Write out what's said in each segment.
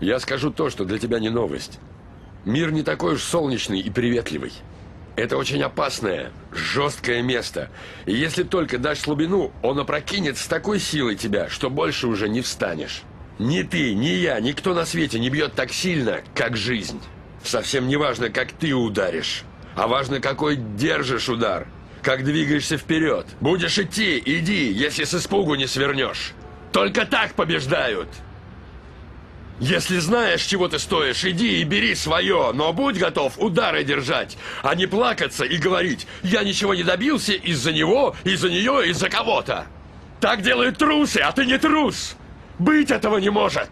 Я скажу то, что для тебя не новость. Мир не такой уж солнечный и приветливый. Это очень опасное, жесткое место. И если только дашь слабину, он опрокинет с такой силой тебя, что больше уже не встанешь. Ни ты, ни я, никто на свете не бьет так сильно, как жизнь. Совсем не важно, как ты ударишь, а важно, какой держишь удар. Как двигаешься вперед. Будешь идти, иди, если с испугу не свернешь. Только так побеждают. Если знаешь, чего ты стоишь, иди и бери свое, но будь готов удары держать, а не плакаться и говорить «Я ничего не добился из-за него, из-за нее, из-за кого-то». Так делают трусы, а ты не трус. Быть этого не может.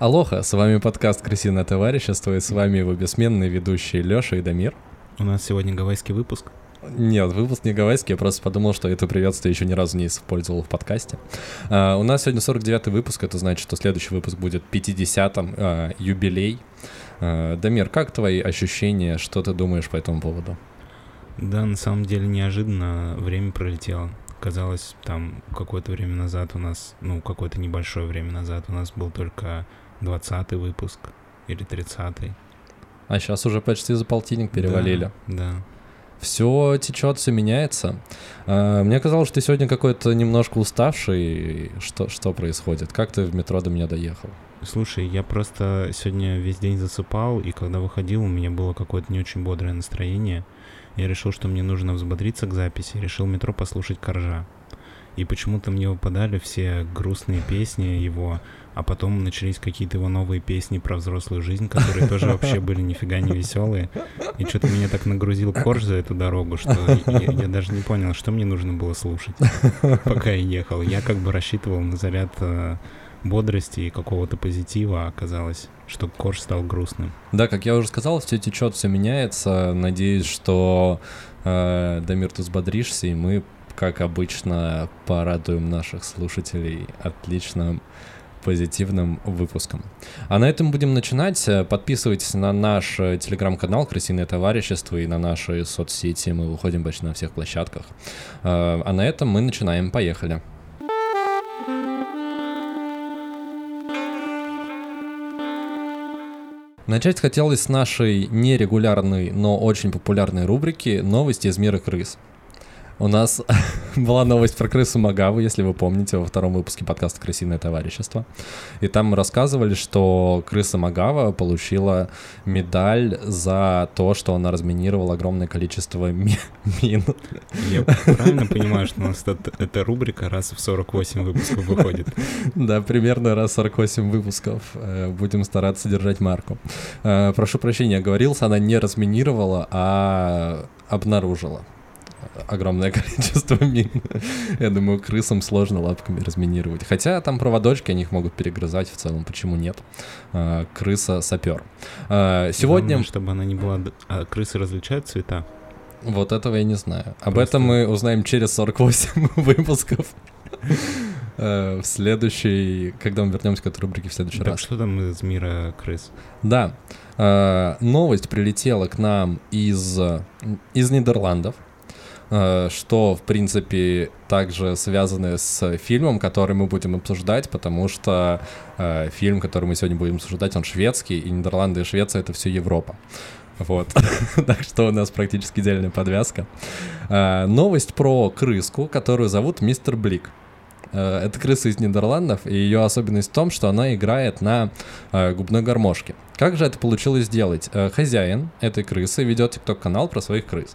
Алоха, с вами подкаст «Крысиное товарищество» и с вами его бессменные ведущие Лёша и Дамир. У нас сегодня гавайский выпуск. Нет, выпуск не гавайский, я просто подумал, что это приветствие еще ни разу не использовал в подкасте. А, у нас сегодня 49-й выпуск, это значит, что следующий выпуск будет 50-м, а, юбилей. А, Дамир, как твои ощущения, что ты думаешь по этому поводу? Да, на самом деле неожиданно время пролетело. Казалось, там какое-то время назад у нас, ну, какое-то небольшое время назад у нас был только 20 выпуск или 30-й. А сейчас уже почти за полтинник перевалили. Да, да. Все течет, все меняется. А, мне казалось, что ты сегодня какой-то немножко уставший. Что, что происходит? Как ты в метро до меня доехал? Слушай, я просто сегодня весь день засыпал, и когда выходил, у меня было какое-то не очень бодрое настроение. Я решил, что мне нужно взбодриться к записи, решил метро послушать Коржа. И почему-то мне выпадали все грустные песни его, а потом начались какие-то его новые песни про взрослую жизнь, которые тоже вообще были нифига не веселые. И что-то меня так нагрузил корж за эту дорогу, что я, я даже не понял, что мне нужно было слушать, пока я ехал. Я как бы рассчитывал на заряд э, бодрости и какого-то позитива, а оказалось, что корж стал грустным. Да, как я уже сказал, все течет, все меняется. Надеюсь, что э, Дамир, ты взбодришься, и мы, как обычно, порадуем наших слушателей отличным позитивным выпуском. А на этом будем начинать. Подписывайтесь на наш э, телеграм-канал «Крысиное товарищество» и на наши соцсети. Мы выходим почти на всех площадках. Э, а на этом мы начинаем. Поехали. Начать хотелось с нашей нерегулярной, но очень популярной рубрики «Новости из мира крыс». У нас была новость про крысу Магаву, если вы помните, во втором выпуске подкаста «Крысиное товарищество». И там мы рассказывали, что крыса Магава получила медаль за то, что она разминировала огромное количество ми- мин. Я правильно понимаю, что у нас это, эта рубрика раз в 48 выпусков выходит? Да, примерно раз в 48 выпусков. Э, будем стараться держать марку. Э, прошу прощения, оговорился, она не разминировала, а обнаружила огромное количество мин. Я думаю, крысам сложно лапками разминировать. Хотя там проводочки, они их могут перегрызать в целом, почему нет? А, крыса сапер. А, сегодня... Главное, чтобы она не была... А крысы различают цвета? Вот этого я не знаю. Об Просто... этом мы узнаем через 48 выпусков. В следующий, когда мы вернемся к этой рубрике в следующий так раз. что там из мира крыс? Да. Новость прилетела к нам из, из Нидерландов. Э, что, в принципе, также связано с фильмом, который мы будем обсуждать, потому что э, фильм, который мы сегодня будем обсуждать, он шведский, и Нидерланды и Швеция — это все Европа. Вот. так что у нас практически идеальная подвязка. Э, новость про крыску, которую зовут Мистер Блик. Э, это крыса из Нидерландов, и ее особенность в том, что она играет на э, губной гармошке. Как же это получилось сделать? Э, хозяин этой крысы ведет тикток-канал про своих крыс.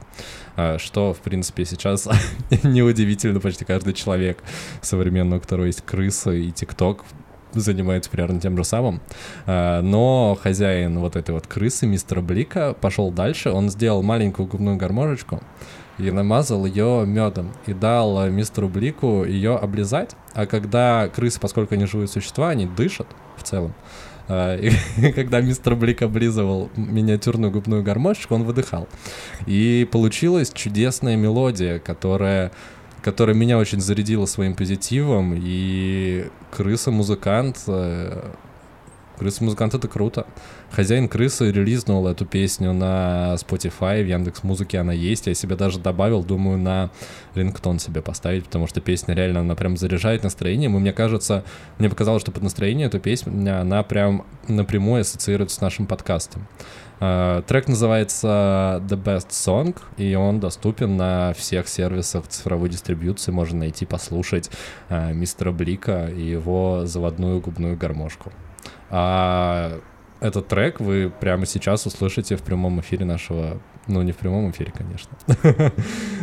Что, в принципе, сейчас неудивительно, почти каждый человек современный, у которого есть крыса и тикток, занимается примерно тем же самым. Но хозяин вот этой вот крысы, мистера Блика, пошел дальше. Он сделал маленькую губную гармошечку, и намазал ее медом и дал мистеру Блику ее облизать. А когда крысы, поскольку они живые существа, они дышат в целом. А, и когда мистер Блик облизывал миниатюрную губную гармошечку, он выдыхал. И получилась чудесная мелодия, которая которая меня очень зарядила своим позитивом, и крыса-музыкант э, Крысы-музыкант — это круто. Хозяин крысы релизнул эту песню на Spotify, в Яндекс Музыке она есть. Я себе даже добавил, думаю, на рингтон себе поставить, потому что песня реально, она прям заряжает настроением. И мне кажется, мне показалось, что под настроение эта песня, она прям напрямую ассоциируется с нашим подкастом. Uh, трек называется The Best Song, и он доступен на всех сервисах цифровой дистрибьюции. Можно найти, послушать uh, мистера Блика и его заводную губную гармошку. А этот трек вы прямо сейчас услышите в прямом эфире нашего... Ну, не в прямом эфире, конечно.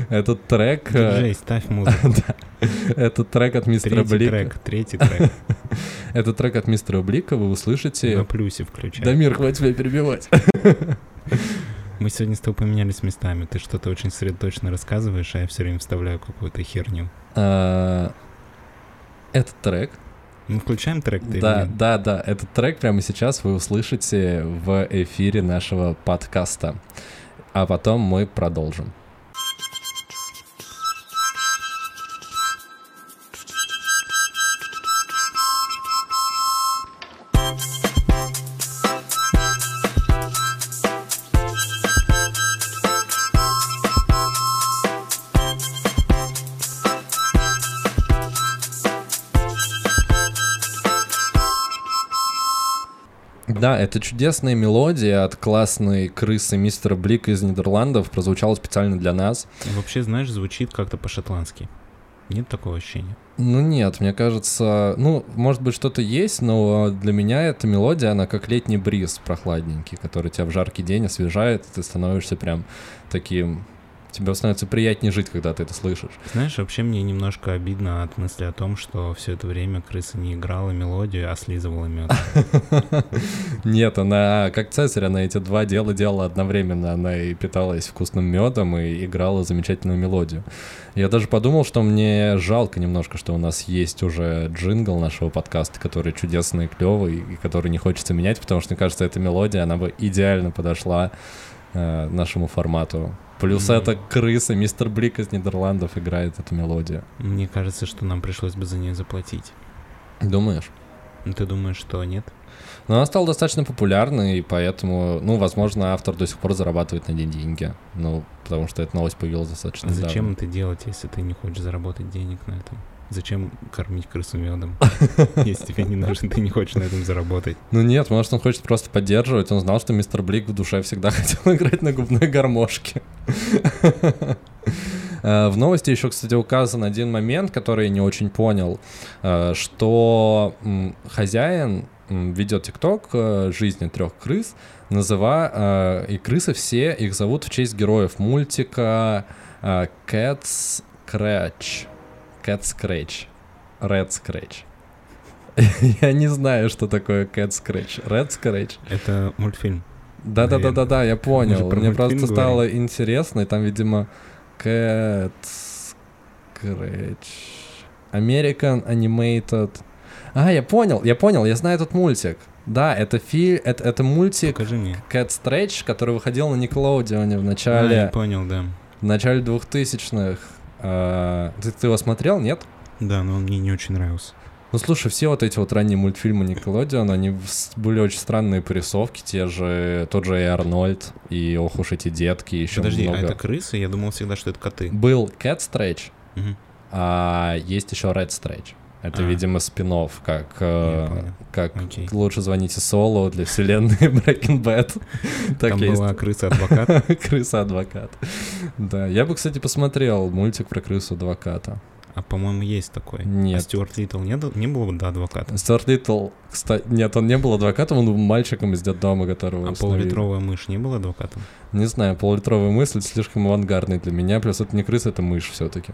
Этот трек... э, Диджей, ставь музыку. да. Этот трек от мистера Третий Блика. трек, третий трек. Этот трек от мистера Блика вы услышите... На плюсе включай. Дамир, хватит тебя перебивать. Мы сегодня с тобой поменялись местами. Ты что-то очень сосредоточенно рассказываешь, а я все время вставляю какую-то херню. А, Этот трек Мы включаем трек или Да, нет? да, да. Этот трек прямо сейчас вы услышите в эфире нашего подкаста. А потом мы продолжим. Да, это чудесная мелодия от классной крысы мистера Блика из Нидерландов прозвучала специально для нас. Вообще, знаешь, звучит как-то по-шотландски. Нет такого ощущения? Ну нет, мне кажется, ну, может быть, что-то есть, но для меня эта мелодия, она как летний бриз прохладненький, который тебя в жаркий день освежает, и ты становишься прям таким... Тебе становится приятнее жить, когда ты это слышишь. Знаешь, вообще мне немножко обидно от мысли о том, что все это время крыса не играла мелодию, а слизывала мед. Нет, она как Цезарь, она эти два дела делала одновременно. Она и питалась вкусным медом, и играла замечательную мелодию. Я даже подумал, что мне жалко немножко, что у нас есть уже джингл нашего подкаста, который чудесный, клевый, и который не хочется менять, потому что, мне кажется, эта мелодия, она бы идеально подошла э, нашему формату. Плюс Мгм. это крыса, мистер Блик из Нидерландов играет эту мелодию. Мне кажется, что нам пришлось бы за нее заплатить. Думаешь? Ну, Ты думаешь, что нет? Но она стала достаточно популярной, и поэтому, ну, возможно, автор до сих пор зарабатывает на ней деньги. Ну, потому что эта новость появилась достаточно А зачем недавно. это делать, если ты не хочешь заработать денег на этом? Зачем кормить крысу медом, если тебе не нужно, ты не хочешь на этом заработать? Ну нет, может, он хочет просто поддерживать. Он знал, что мистер Блик в душе всегда хотел играть на губной гармошке. Э, В новости еще, кстати, указан один момент, который я не очень понял, э, что хозяин ведет ТикТок э, жизни трех крыс, называя э, и крысы все их зовут в честь героев мультика Cats Scratch, Cat Scratch, Red Scratch. Я не знаю, что такое Cat Scratch. Red Scratch. Это мультфильм. Да, да, да, да, да, я понял. Мне просто говорим. стало интересно, и там, видимо, Cat Scratch. American Animated. А, я понял, я понял, я знаю этот мультик. Да, это фи, это, это мультик. Cat Stretch, который выходил на Никелодеоне в А, начале, я понял, да. в начале 2000-х. А, ты, ты его смотрел, нет? Да, но он мне не очень нравился. Ну слушай, все вот эти вот ранние мультфильмы Nickelodeon, они были очень странные по рисовке, те же, тот же и Арнольд, и ох уж эти детки, еще Подожди, много. а это крысы? Я думал всегда, что это коты. Был Cat Stretch, Мгм. а есть еще Rat Stretch. Это, А. видимо, spin-off, как, э, как Окей. лучше звоните Солу для вселенной Breaking Bad. Так Там есть. была крыса-адвокат. Крыса-адвокат. Да, я бы, кстати, посмотрел мультик про крысу-адвоката. А по-моему, есть такой. Нет. А Стюарт Литтл не, не было бы до адвоката? Стюарт Литтл, кстати, нет, он не был адвокатом, он был мальчиком из детдома, которого А полулитровая мышь не была адвокатом? Не знаю, полулитровая мысль слишком авангардный для меня, плюс это не крыса, это мышь все-таки.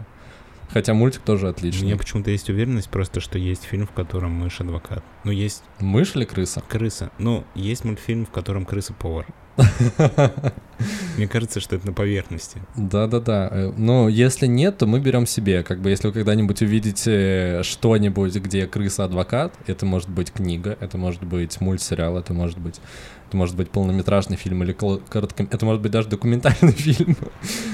Хотя мультик тоже У отличный. меня почему-то есть уверенность просто, что есть фильм, в котором мышь адвокат. Ну, есть Мышь или крыса? крыса. Ну, есть мультфильм, в котором крыса повар. Мне кажется, что это на поверхности. Да-да-да. Э, Но если нет, то мы берем себе. Как бы если вы когда-нибудь увидите что-нибудь, где крыса-адвокат, это может быть книга, это может быть мультсериал, это может быть это может быть полнометражный фильм или кол- коротко... Это может быть даже документальный фильм.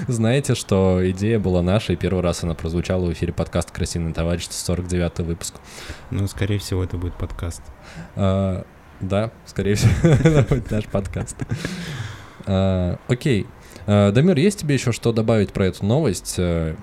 Знаете, что идея была наша, и первый раз она прозвучала в эфире подкаста «Красивое товарищество», 49 выпуск. Но, скорее всего, это будет подкаст. А, Да, скорее всего, это будет наш подкаст. А, Окей. А, Дамир, есть тебе еще что добавить про эту новость? э,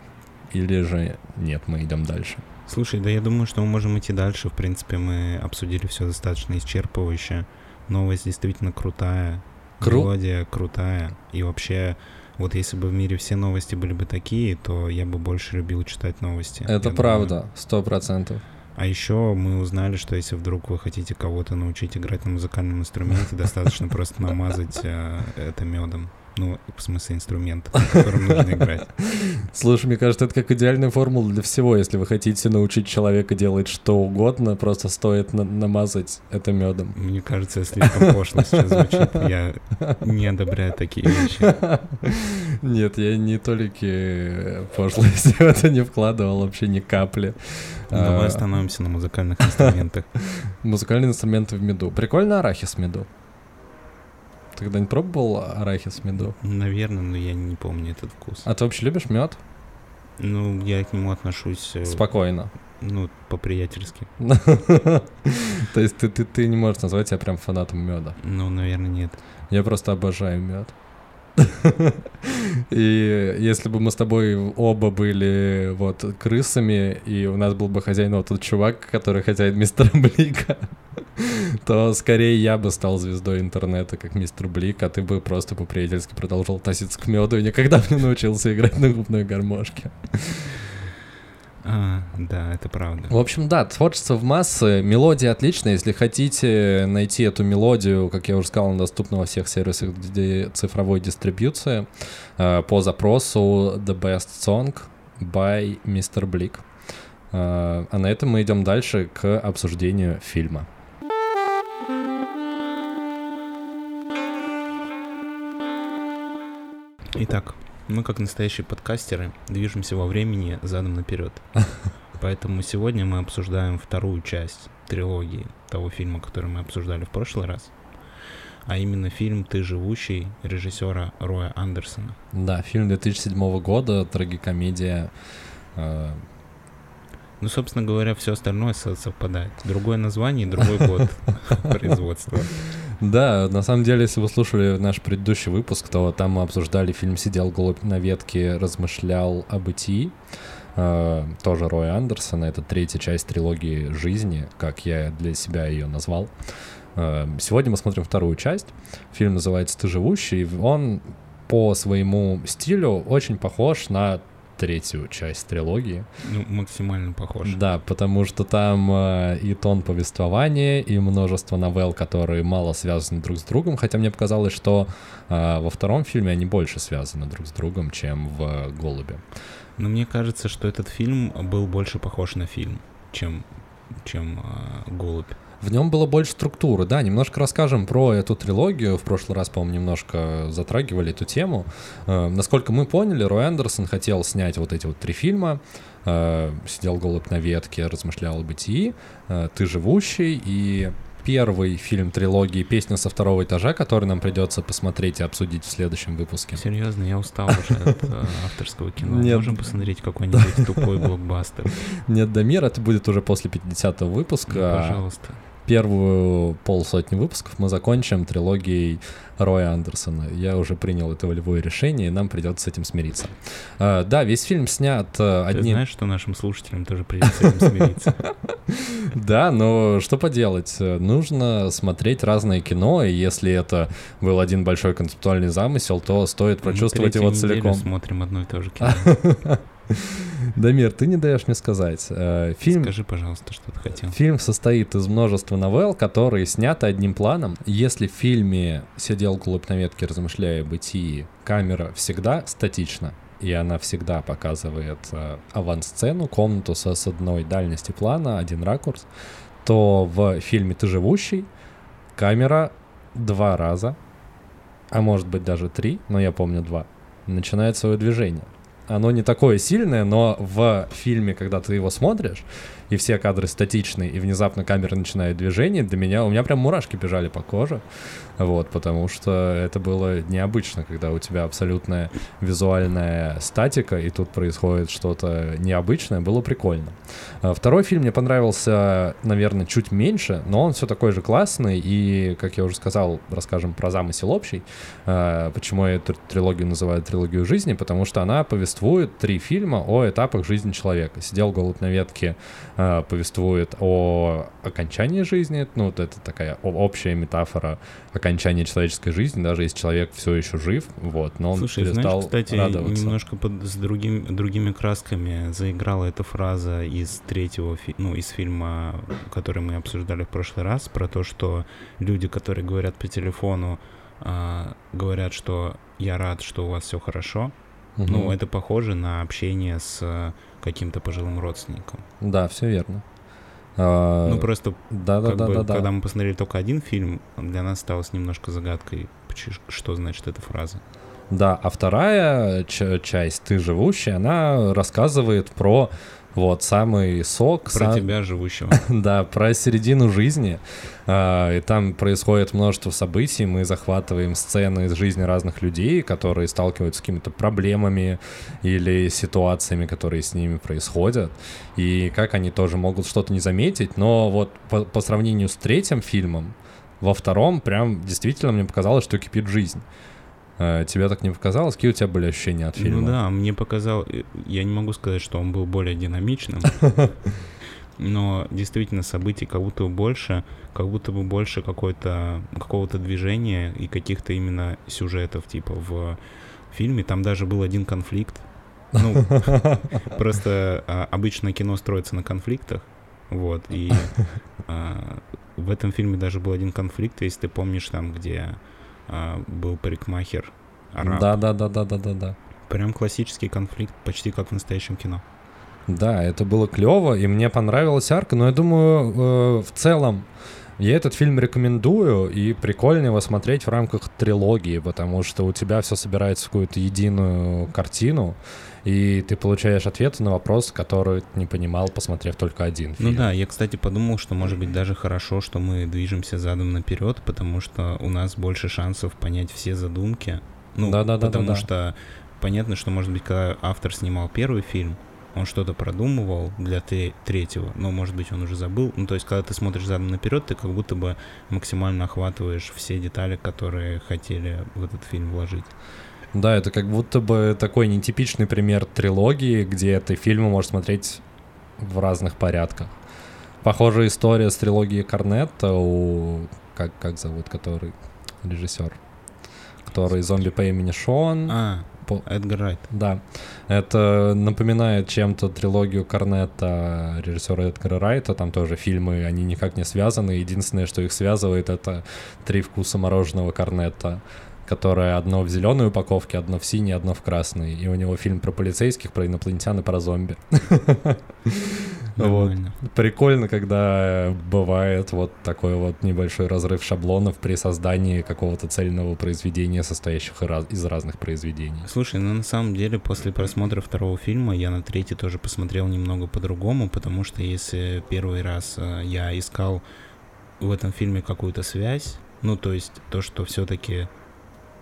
Или же нет, мы идем дальше? Слушай, да я думаю, что мы можем идти дальше. В принципе, мы обсудили все достаточно исчерпывающе. Новость действительно крутая. Кру- Мелодия крутая. И вообще, вот если бы в мире все новости были бы такие, то я бы больше любил читать новости. Это Я правда, сто процентов. А еще мы узнали, что если вдруг вы хотите кого-то научить играть на музыкальном инструменте, достаточно просто намазать э, это медом. Ну, в смысле инструмент, на котором нужно играть. Слушай, мне кажется, это как идеальная формула для всего. Если вы хотите научить человека делать что угодно, просто стоит на- намазать это медом. Мне кажется, слишком пошло сейчас звучит. Я не одобряю такие вещи. Нет, я не только пошлости в это не вкладывал вообще ни капли. Ну, Давай А, остановимся на музыкальных инструментах. Музыкальные инструменты в меду. Прикольно арахис в меду. Ты когда-нибудь пробовал арахис в меду? Наверное, но я не помню этот вкус. А ты вообще любишь мед? Ну, я к нему отношусь, э, Спокойно. ну, по-приятельски. То есть ты, ты, ты не можешь назвать себя прям фанатом меда. Ну, наверное, нет. Я просто обожаю мед. И если бы мы с тобой оба были вот крысами, и у нас был бы хозяин вот тот чувак, который хозяин мистера Блика, то скорее я бы стал звездой интернета, как мистер Блик, а ты бы просто по-приятельски продолжал тащиться к меду и никогда бы не научился играть на губной гармошке. А, да, это правда. В общем, да, творчество в массы, мелодия отличная. Если хотите найти эту мелодию, как я уже сказал, она доступна во всех сервисах цифровой дистрибьюции э, по запросу The Best Song by Mr. Blick. Э, А на этом мы идем дальше к обсуждению фильма. Итак, мы как настоящие подкастеры движемся во времени задом наперед. Поэтому сегодня мы обсуждаем вторую часть трилогии того фильма, который мы обсуждали в прошлый раз. А именно фильм «Ты живущий» режиссера Роя Андерсона. Да, фильм 2007 года, трагикомедия. Ну, собственно говоря, все остальное со- совпадает. Другое название и другой год производства. Да, на самом деле, если вы слушали наш предыдущий выпуск, то там мы обсуждали фильм «Сидел голубь на ветке, размышлял о бытии». Э, тоже Роя Андерсона. Это третья часть трилогии «Жизни», как я для себя ее назвал. Э, сегодня мы смотрим вторую часть. Фильм называется «Ты живущий». Он по своему стилю очень похож на третью часть трилогии. Ну, максимально похож. Да, потому что там э, и тон повествования, и множество новелл, которые мало связаны друг с другом, хотя мне показалось, что э, во втором фильме они больше связаны друг с другом, чем в «Голубе». Но мне кажется, что этот фильм был больше похож на фильм, чем, чем а, «Голубь». В нем было больше структуры, да, немножко расскажем про эту трилогию. В прошлый раз, по-моему, немножко затрагивали эту тему. Э, насколько мы поняли, Рой Андерсон хотел снять вот эти вот три фильма. Э, «Сидел голубь на ветке», «Размышлял о бытии», э, «Ты живущий» и первый фильм трилогии «Песня со второго этажа», который нам придется посмотреть и обсудить в следующем выпуске. Серьезно, я устал уже от а, авторского кино. Нет. Можем посмотреть какой-нибудь тупой блокбастер? Нет, Дамир, это будет уже после 50-го Ну, выпуска. пожалуйста. Первую полсотни выпусков мы закончим трилогией Роя Андерсона. Я уже принял это волевое решение, и нам придется с этим смириться. А, да, весь фильм снят э, Ты одним... знаешь, что нашим слушателям тоже придется с этим смириться? Да, но что поделать? Э, Нужно смотреть разное кино, и если это был один большой концептуальный замысел, то стоит Мы прочувствовать его целиком. смотрим одно и то же кино. Дамир, ты не даешь мне сказать. Э, Фильм Скажи, пожалуйста, что ты хотел. Фильм состоит из множества новелл, которые сняты одним планом. Если в фильме «Сидел голубь на ветке, размышляя о бытии», камера всегда статична, и она всегда показывает э, авансцену, комнату со, с одной дальности плана, один ракурс, то в фильме «Ты живущий» камера два раза, а может быть даже три, но я помню два, начинает свое движение. Оно не такое сильное, но в фильме, когда ты его смотришь, и все кадры статичные, и внезапно камера начинает движение, для меня, у меня прям мурашки бежали по коже, вот, потому что это было необычно, когда у тебя абсолютная визуальная статика, и тут происходит что-то необычное, было прикольно. А Второй фильм мне понравился, наверное, чуть меньше, но он все такой же классный, и, как я уже сказал, расскажем про замысел общий, А, почему я эту трилогию называю трилогию жизни, потому что она повествует три фильма о этапах жизни человека. «Сидел голубь на ветке» а, повествует о окончании жизни, ну, вот это такая общая метафора окончания человеческой жизни, даже если человек все еще жив, вот, но он Слушай, перестал знаешь, кстати, радоваться. немножко под, с другим, другими красками заиграла эта фраза из третьего, ну, из фильма, который мы обсуждали в прошлый раз, про то, что люди, которые говорят по телефону, а, говорят, что я рад, что у вас все хорошо. Мгм. Ну, это похоже на общение с э, каким-то пожилым родственником. Да, все верно. А, ну, просто да, да, да, бы, да, да. когда мы посмотрели только один фильм, для нас осталось немножко загадкой, что значит эта фраза. Да, а вторая часть «Ты живущий», она рассказывает про вот самый сок, Про сам- тебя, живущего. да, про середину жизни. А, и там происходит множество событий, мы захватываем сцены из жизни разных людей, которые сталкиваются с какими-то проблемами или ситуациями, которые с ними происходят, и как они тоже могут что-то не заметить. Но вот по, по сравнению с третьим фильмом, во втором прям действительно мне показалось, что кипит жизнь. А, Тебе так не показалось? Какие у тебя были ощущения от фильма? Ну да, мне показал, э, я не могу сказать, что он был более динамичным, но действительно событий как будто бы больше, как будто бы больше какой-то какого-то движения и каких-то именно сюжетов типа в фильме. Там даже был один конфликт. Ну, просто а, обычно кино строится на конфликтах, вот, и а, в этом фильме даже был один конфликт, если ты помнишь там, где был парикмахер араб. Да, да, да, да, да, да, да. Прям классический конфликт, почти как в настоящем кино. Да, это было клево, и мне понравилась арка, но я думаю, э, в целом я этот фильм рекомендую, и прикольно его смотреть в рамках трилогии, потому что у тебя все собирается в какую-то единую картину, и ты получаешь ответы на вопрос, который ты не понимал, посмотрев только один фильм. Ну да, я, кстати, подумал, что может быть даже хорошо, что мы движемся задом наперед, потому что у нас больше шансов понять все задумки. Ну, Да-да-да-да-да. потому что понятно, что, может быть, когда автор снимал первый фильм, он что-то продумывал для третьего, но, может быть, он уже забыл. Ну, то есть, когда ты смотришь задом наперед, ты как будто бы максимально охватываешь все детали, которые хотели в этот фильм вложить. Да, это как будто бы такой нетипичный пример трилогии, где ты фильмы можешь смотреть в разных порядках. Похожая история с трилогией Корнетта у... Как, как зовут, который режиссер? Который зомби по имени Шон. А, По- Эдгар Райт. Да. Это напоминает чем-то трилогию Корнетта режиссера Эдгара Райта. Там тоже фильмы, они никак не связаны. Единственное, что их связывает, это три вкуса мороженого Корнетта которое одно в зеленой упаковке, одно в синей, одно в красной. И у него фильм про полицейских, про инопланетян и про зомби. Вот. Прикольно, когда бывает вот такой вот небольшой разрыв шаблонов при создании какого-то цельного произведения, состоящих из разных произведений. Слушай, ну на самом деле после просмотра второго фильма я на третий тоже посмотрел немного по-другому, потому что если первый раз э, я искал в этом фильме какую-то связь, ну то есть то, что все-таки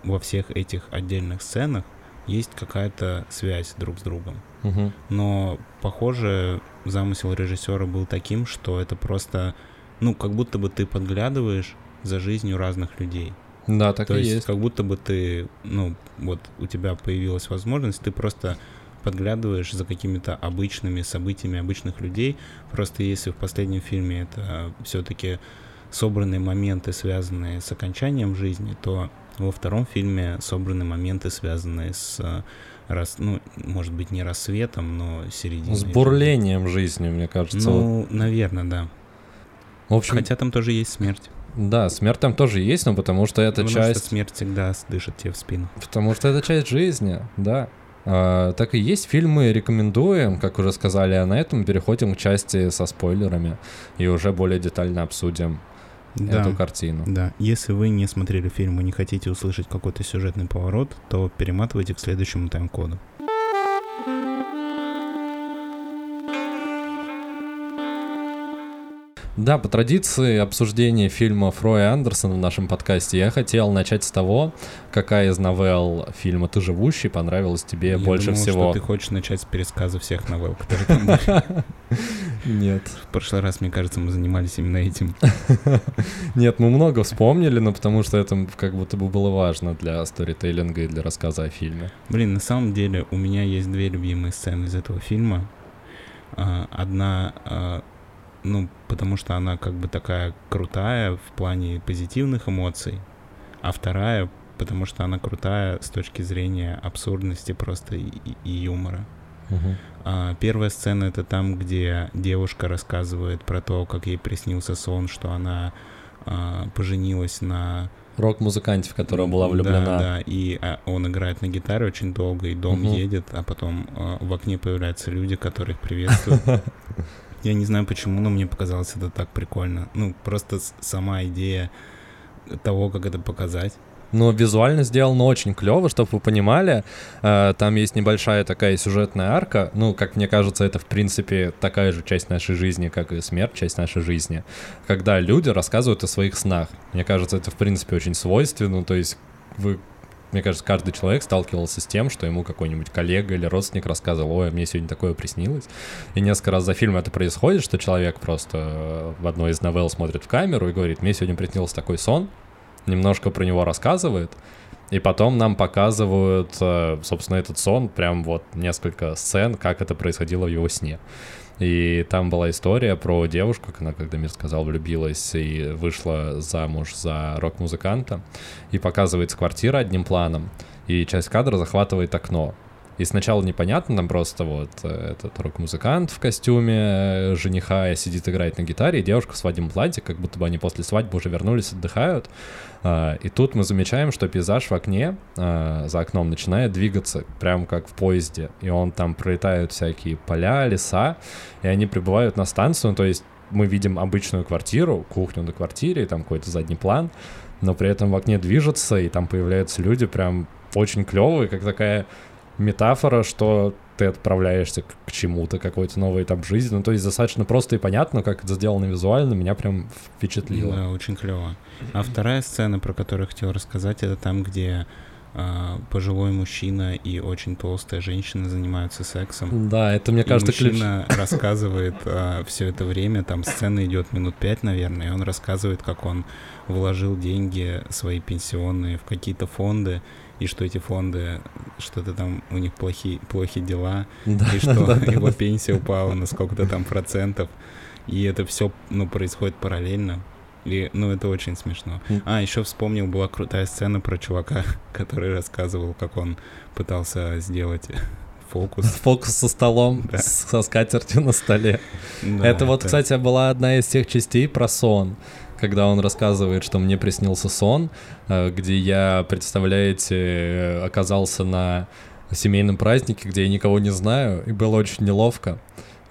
во всех этих отдельных сценах есть какая-то связь друг с другом. Мгм. Но, похоже, замысел режиссера был таким, что это просто, ну, как будто бы ты подглядываешь за жизнью разных людей. Да, так То и есть, есть. как будто бы ты, ну, вот у тебя появилась возможность, ты просто подглядываешь за какими-то обычными событиями обычных людей. Просто если в последнем фильме это все-таки собранные моменты, связанные с окончанием жизни, то во втором фильме собраны моменты, связанные с, э, рас, ну, может быть, не рассветом, но серединой. С бурлением жизни, мне кажется. вот. Ну, наверное, да. В общем, Хотя там тоже есть смерть. да, смерть там тоже есть, но потому что это потому часть... что смерть всегда дышит тебе в спину. Потому что это часть жизни, да. А, так и есть, фильмы рекомендуем, как уже сказали, а на этом переходим к части со спойлерами и уже более детально обсудим Да. эту картину. Да, если вы не смотрели фильм и не хотите услышать какой-то сюжетный поворот, то перематывайте к следующему тайм-коду. Да, по традиции обсуждения фильма Фроя Андерсона в нашем подкасте я хотел начать с того, какая из новелл фильма «Ты живущий» понравилась тебе Я больше думал, всего. что ты хочешь начать с пересказа всех новелл, которые там были. Нет. В прошлый раз, мне кажется, мы занимались именно этим. Нет, мы много вспомнили, но потому что это как будто бы было важно для сторителлинга и для рассказа о фильме. Блин, на самом деле у меня есть две любимые сцены из этого фильма. А, Одна, а, ну, потому что она как бы такая крутая в плане позитивных эмоций, а вторая, потому что она крутая с точки зрения абсурдности просто и, и- юмора. Мгм. А, Первая сцена это там, где девушка рассказывает про то, как ей приснился сон, что она а, поженилась на Рок-музыканте, в которого была да, влюблена. Да, и а, он играет на гитаре очень долго, и дом Мгм. едет, а потом а, в окне появляются люди, которые их приветствуют. Я не знаю почему, но мне показалось это так прикольно. Ну, просто сама идея того, как это показать. Но визуально сделано очень клево, чтобы вы понимали. Э, Там есть небольшая такая сюжетная арка. Ну, как мне кажется, это, в принципе, такая же часть нашей жизни, как и смерть, часть нашей жизни. Когда люди рассказывают о своих снах. Мне кажется, это, в принципе, очень свойственно. То есть вы мне кажется, каждый человек сталкивался с тем, что ему какой-нибудь коллега или родственник рассказывал, ой, мне сегодня такое приснилось. И несколько раз за фильм это происходит, что человек просто э, в одной из новелл смотрит в камеру и говорит, мне сегодня приснился такой сон, немножко про него рассказывает, и потом нам показывают, э, собственно, этот сон, прям вот несколько сцен, как это происходило в его сне. И там была история про девушку, она, когда Мир сказал, влюбилась и вышла замуж за рок-музыканта. И показывается квартира одним планом, и часть кадра захватывает окно. И сначала непонятно, там просто вот э, этот рок-музыкант в костюме э, жениха сидит, играет на гитаре, и девушка в свадебном платье, как будто бы они после свадьбы уже вернулись, отдыхают. А, И тут мы замечаем, что пейзаж в окне, а, за окном, начинает двигаться, прям как в поезде. И он там пролетают всякие поля, леса, и они прибывают на станцию, то есть мы видим обычную квартиру, кухню на квартире, и там какой-то задний план, но при этом в окне движется, и там появляются люди прям очень клевые, как такая метафора, что ты отправляешься к, чему-то, какой-то новый этап жизни. Ну, то есть достаточно просто и понятно, как это сделано визуально, меня прям впечатлило. Да, очень клево. А вторая сцена, про которую я хотел рассказать, это там, где а, пожилой мужчина и очень толстая женщина занимаются сексом. Да, это, мне И кажется, мужчина рассказывает все это время, там сцена идет минут пять, наверное, и он рассказывает, как он вложил деньги свои пенсионные в какие-то фонды, и что эти фонды, что-то там у них плохие, плохие дела, Да, и что да, да, его да. пенсия упала на сколько-то там процентов, и это все, ну, происходит параллельно. И, ну, это очень смешно. А, еще вспомнил, была крутая сцена про чувака, который рассказывал, как он пытался сделать фокус. Фокус со столом, Да. со скатертью на столе. Да, это вот, кстати, была одна из тех частей про сон, когда он рассказывает, что мне приснился сон, э, где я, представляете, э, оказался на семейном празднике, где я никого не знаю, и было очень неловко.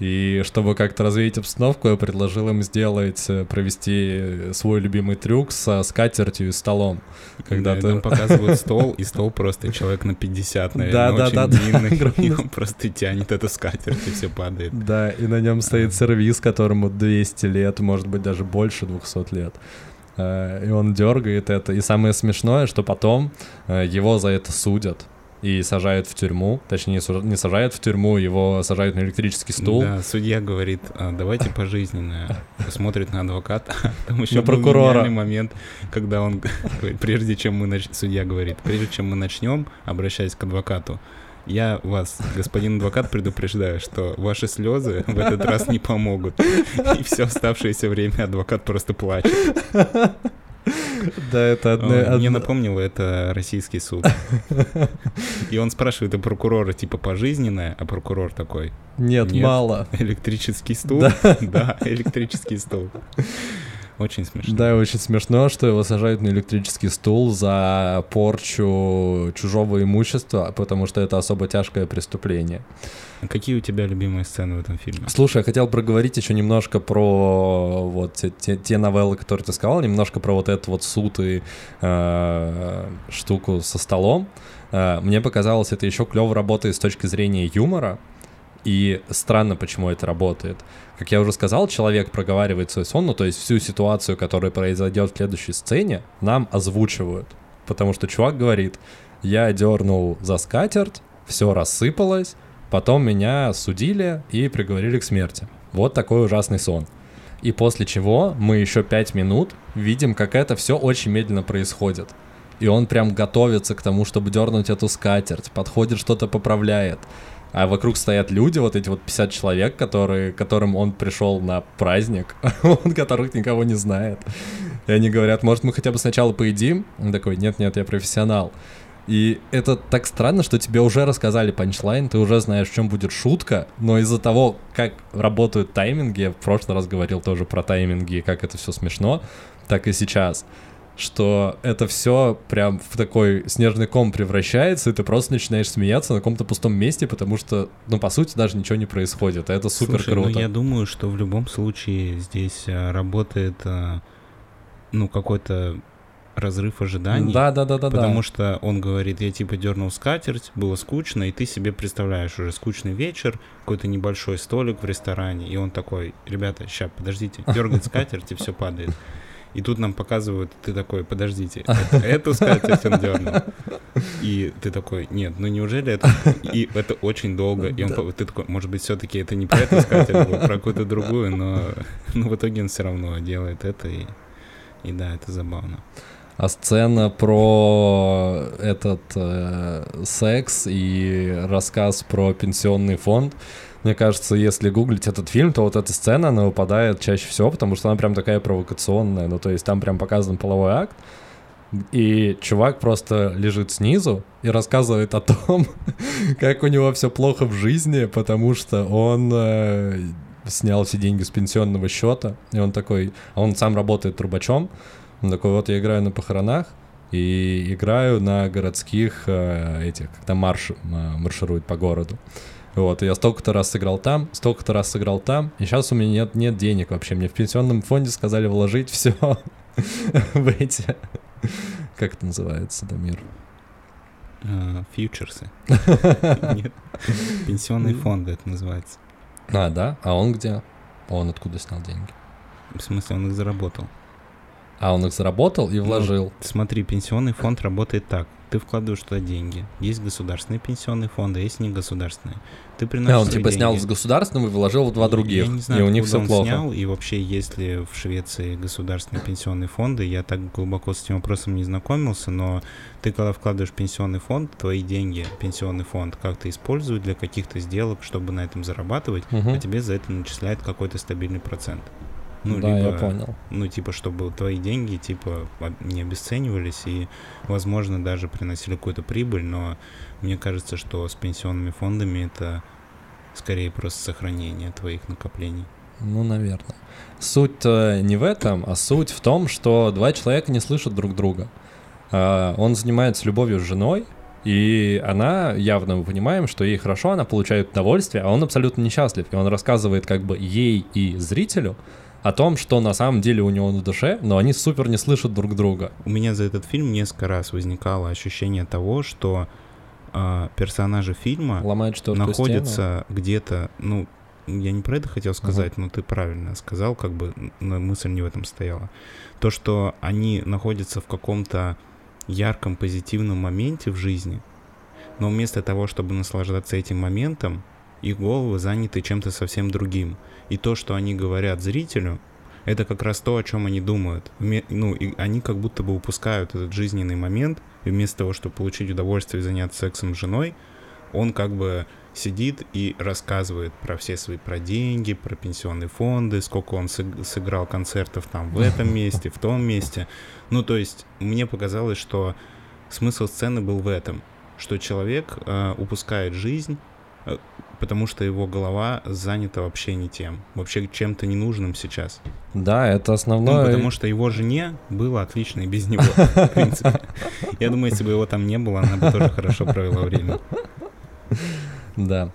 И чтобы как-то развеять обстановку, я предложил им сделать, э, провести свой любимый трюк со скатертью и столом. Когда Да, ты... там показывают стол, и стол просто человек на 50, наверное, Да, да, очень да, да, длинный, и огромный. он просто тянет эту скатерть, и все падает. Да, и на нем стоит сервис, которому 200 лет, может быть, даже больше 200 лет. Э, И он дергает это. И самое смешное, что потом э, его за это судят и сажают в тюрьму. Точнее, не сажают в тюрьму, его сажают на электрический стул. Да, судья говорит, «А, давайте пожизненное. Смотрит на адвоката. Там еще На был прокурора. гениальный момент, когда он говорит, прежде чем мы нач... судья говорит, прежде чем мы начнем, обращаясь к адвокату, я вас, господин адвокат, предупреждаю, что ваши слезы в этот раз не помогут. И все оставшееся время адвокат просто плачет. Да, это одна... Он Мне одна- напомнило это российский суд. И он спрашивает у прокурора, типа, пожизненное, а прокурор такой, Нет, Нет. мало. электрический стул? Да. Да, электрический стул. Очень смешно. Да, очень смешно, что его сажают на электрический стул за порчу чужого имущества, потому что это особо тяжкое преступление. Какие у тебя любимые сцены в этом фильме? Слушай, я хотел проговорить еще немножко про вот те, те- те новеллы, которые ты сказал, немножко про вот этот вот суд и э, штуку со столом. Э, мне показалось, это еще клево работает с точки зрения юмора. И странно, почему это работает. Как я уже сказал, человек проговаривает свой сон, ну то есть всю ситуацию, которая произойдет в следующей сцене, нам озвучивают. Потому что чувак говорит, я дернул за скатерть, все рассыпалось, потом меня судили и приговорили к смерти. Вот такой ужасный сон. И после чего мы еще пять минут видим, как это все очень медленно происходит. И он прям готовится к тому, чтобы дернуть эту скатерть, подходит, что-то поправляет. А вокруг стоят люди, вот эти вот 50 человек, которые, которым он пришел на праздник, он которых никого не знает. И они говорят, может, мы хотя бы сначала поедим? Он такой, нет-нет, я профессионал. И это так странно, что тебе уже рассказали панчлайн, ты уже знаешь, в чем будет шутка, но из-за того, как работают тайминги, я в прошлый раз говорил тоже про тайминги как это все смешно, так и сейчас, что это все прям в такой снежный ком превращается, и ты просто начинаешь смеяться на каком-то пустом месте, потому что, ну, по сути, даже ничего не происходит, а это супер Слушай, круто. ну я думаю, что в любом случае здесь а, работает, а, ну, какой-то разрыв ожиданий. Да, да, да, да, Потому да. что он говорит, я типа дернул скатерть, было скучно, и ты себе представляешь уже скучный вечер, какой-то небольшой столик в ресторане, и он такой, ребята, сейчас, подождите, дергает скатерть, и все падает. И тут нам показывают, ты такой, подождите, это- эту скатерть он дернул. И ты такой, нет, ну неужели это... И это очень долго. И он, ты такой, может быть, все-таки это не про эту скатерть, было, про какую-то другую, но, но в итоге он все равно делает это, и, и да, это забавно. А сцена про этот э, секс и рассказ про пенсионный фонд, мне кажется, если гуглить этот фильм, то вот эта сцена, она выпадает чаще всего, потому что она прям такая провокационная. Ну, то есть там прям показан половой акт, и чувак просто лежит снизу и рассказывает о том, как у него все плохо в жизни, потому что он э, снял все деньги с пенсионного счета, и он такой, а он сам работает трубачом, он такой, вот я играю на похоронах и играю на городских э, этих, когда марш э, марширует по городу. Вот, я столько-то раз сыграл там, столько-то раз сыграл там, и сейчас у меня нет, нет денег вообще. Мне в пенсионном фонде сказали вложить все в эти... Как это называется, Дамир? А, Фьючерсы. Нет. Пенсионные фонды это называется. А, да? А он где? А он откуда снял деньги? В смысле, он их заработал. А он их заработал и вложил. Смотри, пенсионный фонд работает так. Ты вкладываешь туда деньги. Есть государственные пенсионные фонды, а есть негосударственные. Ты приносишь А, он типа снял деньги. с государственным и вложил в два других. Я не знаю, и у них все он плохо. снял, и вообще есть ли в Швеции государственные пенсионные фонды. Я так глубоко с этим вопросом не знакомился, но ты когда вкладываешь пенсионный фонд, твои деньги, пенсионный фонд как-то используют для каких-то сделок, чтобы на этом зарабатывать, Мгм. а тебе за это начисляют какой-то стабильный процент. Ну, да, я либо, понял. ну, типа, чтобы твои деньги, типа, не обесценивались и, возможно, даже приносили какую-то прибыль, но мне кажется, что с пенсионными фондами это скорее просто сохранение твоих накоплений. Ну, наверное. Суть не в этом, а суть в том, что два человека не слышат друг друга. А, Он занимается любовью с женой, и она, явно мы понимаем, что ей хорошо, она получает удовольствие, а он абсолютно несчастлив. И он рассказывает как бы ей и зрителю о том, что на самом деле у него на душе, но они супер не слышат друг друга. У меня за этот фильм несколько раз возникало ощущение того, что а, персонажи фильма находятся где-то, ну, я не про это хотел сказать, но ты правильно сказал, как бы но мысль не в этом стояла. То, что они находятся в каком-то ярком позитивном моменте в жизни, но вместо того, чтобы наслаждаться этим моментом, их головы заняты чем-то совсем другим. И то, что они говорят зрителю, это как раз то, о чем они думают. Ну, и они как будто бы упускают этот жизненный момент, и вместо того, чтобы получить удовольствие и заняться сексом с женой, он как бы сидит и рассказывает про все свои, про деньги, про пенсионные фонды, сколько он сыг- сыграл концертов там в этом месте, в том месте. Ну, то есть, мне показалось, что смысл сцены был в этом, что человек э, упускает жизнь, э, потому что его голова занята вообще не тем, вообще чем-то ненужным сейчас. Да, это Ну, основное. потому что его жене было отлично и без него, в принципе. Я думаю, если бы его там не было, она бы тоже хорошо провела время. Да.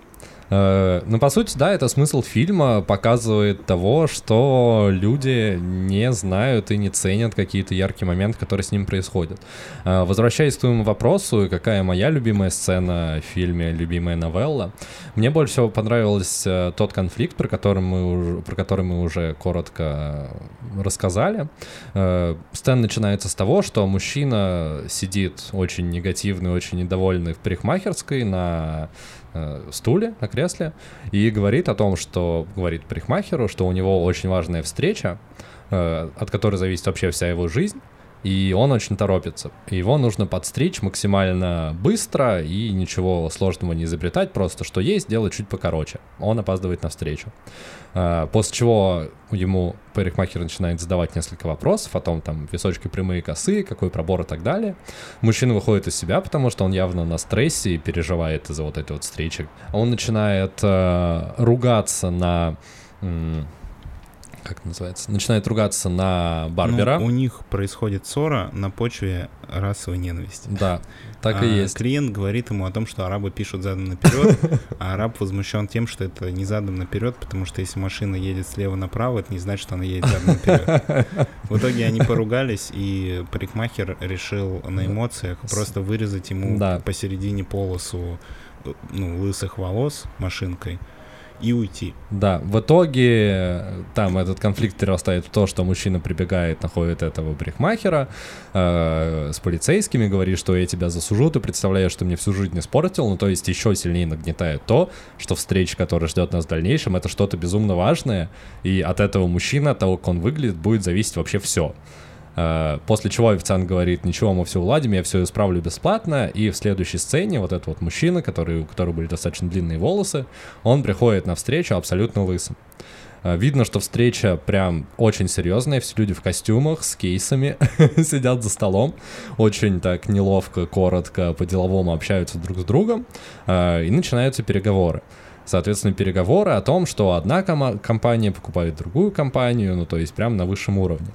Э, ну, по сути, да, это смысл фильма показывает того, что люди не знают и не ценят какие-то яркие моменты, которые с ним происходят. Э, возвращаясь к твоему вопросу, какая моя любимая сцена в фильме, любимая новелла, мне больше всего понравился тот конфликт, про который мы про который мы уже коротко рассказали. Сцена начинается с того, что мужчина сидит очень негативный, очень недовольный в парикмахерской на э, стуле, на кресле, и говорит о том, что говорит парикмахеру, что у него очень важная встреча, э, от которой зависит вообще вся его жизнь, и он очень торопится. Его нужно подстричь максимально быстро и ничего сложного не изобретать, просто что есть, делать чуть покороче. Он опаздывает на встречу. А, после чего ему парикмахер начинает задавать несколько вопросов о том, там, височки прямые, косые, какой пробор и так далее. Мужчина выходит из себя, потому что он явно на стрессе и переживает из-за вот этой вот встречи. Он начинает э, ругаться на как это называется, начинает ругаться на Барбера. Ну, у них происходит ссора на почве расовой ненависти. Да, так а и есть. Клиент говорит ему о том, что арабы пишут задом наперед, а араб возмущен тем, что это не задом наперед, потому что если машина едет слева направо, это не значит, что она едет задом наперед. В итоге они поругались, и парикмахер решил на эмоциях просто вырезать ему Да. посередине полосу э, ну, лысых волос машинкой и уйти. Да, в итоге э, там этот конфликт перерастает в то, что мужчина прибегает, находит этого брехмахера э, с полицейскими, говорит, что я тебя засужу, ты представляешь, что мне всю жизнь испортил, ну то есть еще сильнее нагнетает то, что встреча, которая ждет нас в дальнейшем, это что-то безумно важное, и от этого мужчины, от того, как он выглядит, будет зависеть вообще все. Э, После чего официант говорит, ничего, мы все уладим, я все исправлю бесплатно. И в следующей сцене вот этот вот мужчина, который, у которого были достаточно длинные волосы, он приходит на встречу абсолютно лысым. Э, Видно, что встреча прям очень серьезная, все люди в костюмах с кейсами сидят за столом, очень так неловко, коротко, по-деловому общаются друг с другом, э, и начинаются переговоры соответственно, переговоры о том, что одна кома- компания покупает другую компанию, ну, то есть прям на высшем уровне.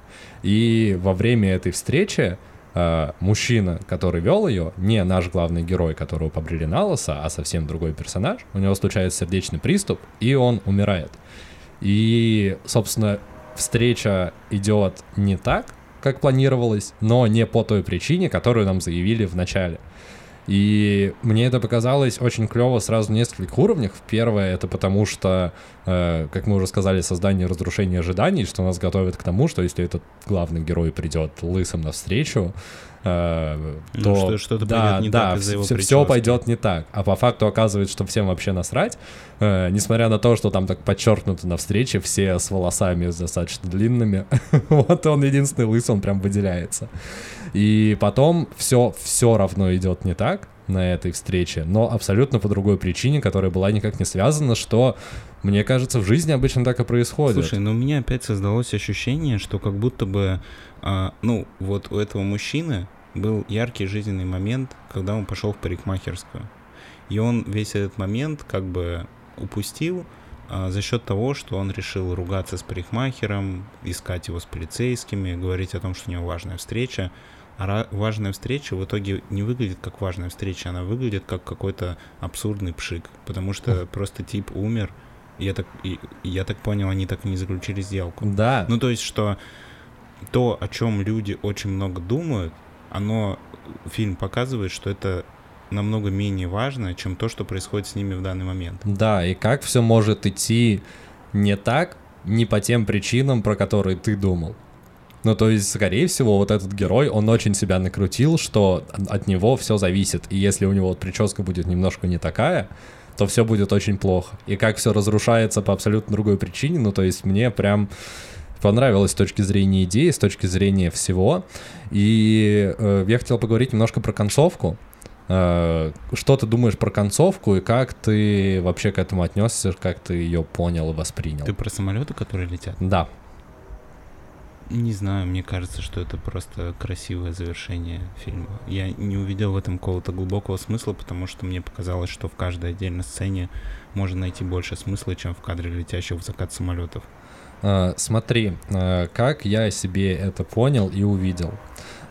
И во время этой встречи э, мужчина, который вел ее, не наш главный герой, которого побрили на лысо, а совсем другой персонаж, у него случается сердечный приступ, и он умирает. И, собственно, встреча идет не так, как планировалось, но не по той причине, которую нам заявили в начале. И мне это показалось очень клево сразу в нескольких уровнях. Первое это потому, что, как мы уже сказали, создание разрушения ожиданий, что нас готовит к тому, что если этот главный герой придет лысым навстречу, э, Ну, то что- что-то да, пойдет не да, так из-за его все, пойдет не так. А по факту оказывается, что всем вообще насрать. Э, несмотря на то, что там так подчеркнуто на встрече, все с волосами достаточно длинными. вот он единственный лысый, он прям выделяется. И потом все, все равно идет не так на этой встрече, но абсолютно по другой причине, которая была никак не связана, что, мне кажется, в жизни обычно так и происходит. Слушай, ну у меня опять создалось ощущение, что как будто бы, а, ну, вот у этого мужчины был яркий жизненный момент, когда он пошел в парикмахерскую. И он весь этот момент как бы упустил а, за счет того, что он решил ругаться с парикмахером, искать его с полицейскими, говорить о том, что у него важная встреча. А важная встреча в итоге не выглядит как важная встреча, она выглядит как какой-то абсурдный пшик, потому что просто тип умер, я так, я так понял, они так и не заключили сделку. Да, Ну, то есть, что то, о чем люди очень много думают, оно, фильм показывает, что это намного менее важно, чем то, что происходит с ними в данный момент. да, и как все может идти не так, не по тем причинам, про которые ты думал. Ну, то есть, скорее всего, вот этот герой, он очень себя накрутил, что от него все зависит. И если у него вот прическа будет немножко не такая, то все будет очень плохо. И как все разрушается по абсолютно другой причине, ну, то есть, мне прям понравилось с точки зрения идеи, с точки зрения всего. И э, я хотел поговорить немножко про концовку. Э, что ты думаешь про концовку и как ты вообще к этому отнесся, как ты ее понял и воспринял? Ты про самолеты, которые летят? Да. Не знаю, мне кажется, что это просто красивое завершение фильма. Я не увидел в этом какого-то глубокого смысла, потому что мне показалось, что в каждой отдельной сцене можно найти больше смысла, чем в кадре летящих в закат самолетов. Э, Смотри, э, как я себе это понял и увидел.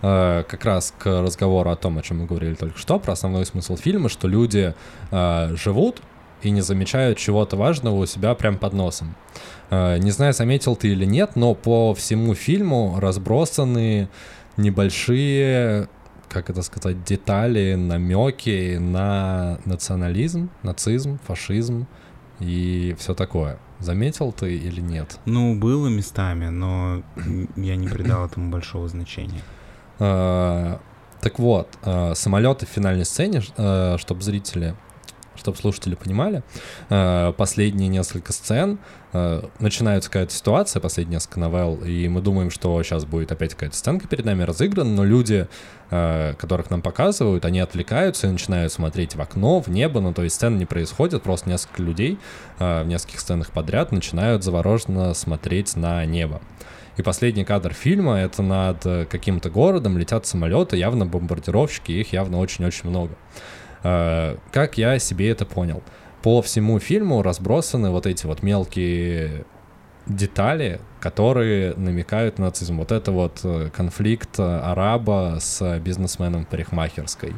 Э, Как раз к разговору о том, о чем мы говорили только что, про основной смысл фильма, что люди живут и не замечают чего-то важного у себя прям под носом. Э, не знаю, заметил ты или нет, но по всему фильму разбросаны небольшие, как это сказать, детали, намеки на национализм, нацизм, фашизм и все такое. Заметил ты или нет? Ну, было местами, но я не придал этому большого значения. Э, так вот, э, самолеты в финальной сцене, чтобы зрители, чтобы слушатели понимали, последние несколько сцен начинается какая-то ситуация, последние несколько новелл, и мы думаем, что сейчас будет опять какая-то сценка перед нами разыграна, но люди, которых нам показывают, они отвлекаются и начинают смотреть в окно, в небо, ну то есть сцена не происходит, просто несколько людей в нескольких сценах подряд начинают завороженно смотреть на небо. И последний кадр фильма — это над э, каким-то городом летят самолеты, явно бомбардировщики, их явно очень-очень много. Э, как я себе это понял? По всему фильму разбросаны вот эти вот мелкие детали, которые намекают на нацизм. Вот это вот э, конфликт араба с бизнесменом парикмахерской.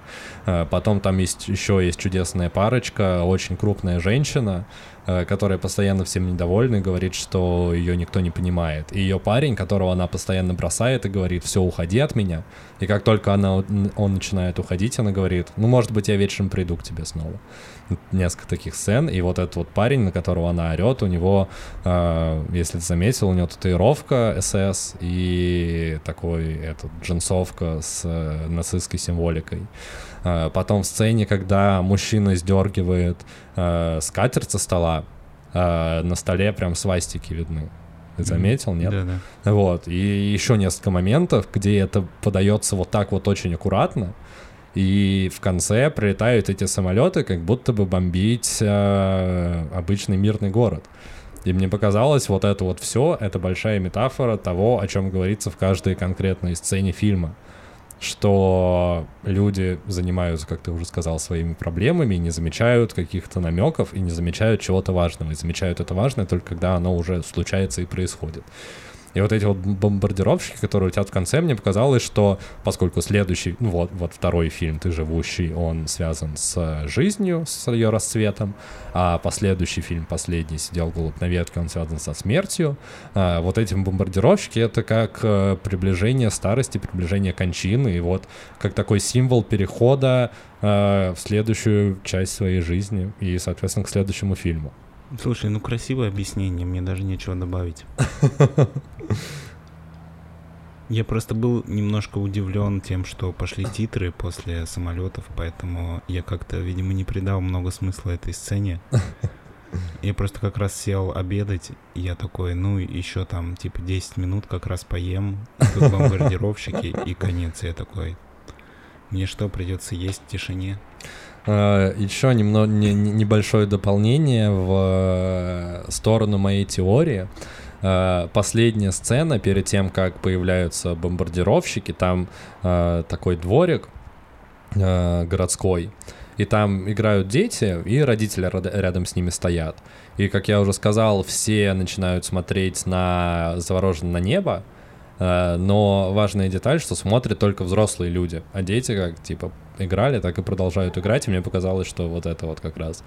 Потом там есть еще есть чудесная парочка, очень крупная женщина, Э, которая постоянно всем недовольна и говорит, что ее никто не понимает. И ее парень, которого она постоянно бросает и говорит, все, уходи от меня. И как только она, он начинает уходить, она говорит, ну, может быть, я вечером приду к тебе снова. Несколько таких сцен, и вот этот вот парень, на которого она орет, у него, э, если ты заметил, у него татуировка СС и такой этот джинсовка с э, нацистской символикой. Э, потом в сцене, когда мужчина сдергивает э, скатерть со стола, э, на столе прям свастики видны. Ты заметил, нет? Да, да. Вот. И еще несколько моментов, где это подается вот так вот очень аккуратно. И в конце прилетают эти самолеты, как будто бы бомбить э, обычный мирный город. И мне показалось, вот это вот все, это большая метафора того, о чем говорится в каждой конкретной сцене фильма что люди занимаются, как ты уже сказал, своими проблемами, и не замечают каких-то намеков и не замечают чего-то важного. И замечают это важное только когда оно уже случается и происходит. И вот эти вот бомбардировщики, которые летят в конце, мне показалось, что поскольку следующий, ну вот, вот второй фильм «Ты живущий», он связан с жизнью, с ее расцветом, а последующий фильм, последний «Сидел голубь на ветке», он связан со смертью. А вот эти бомбардировщики — это как э, приближение старости, приближение кончины, и вот как такой символ перехода э, в следующую часть своей жизни и, соответственно, к следующему фильму. Слушай, ну красивое объяснение, мне даже нечего добавить. Я просто был немножко удивлен тем, что пошли титры после самолетов, поэтому я как-то, видимо, не придал много смысла этой сцене. Я просто как раз сел обедать, и я такой, ну, еще там, типа, 10 минут как раз поем, тут бомбардировщики, и конец. Я такой, мне что, придется есть в тишине? Uh, еще немного, не, небольшое дополнение в сторону моей теории. Uh, последняя сцена перед тем, как появляются бомбардировщики, там такой дворик городской, и там играют дети, и родители рядом с ними стоят. И, как я уже сказал, все начинают смотреть на завороженное небо, но важная деталь, что смотрят только взрослые люди, а дети как типа играли, так и продолжают играть, и мне показалось, что вот это вот как раз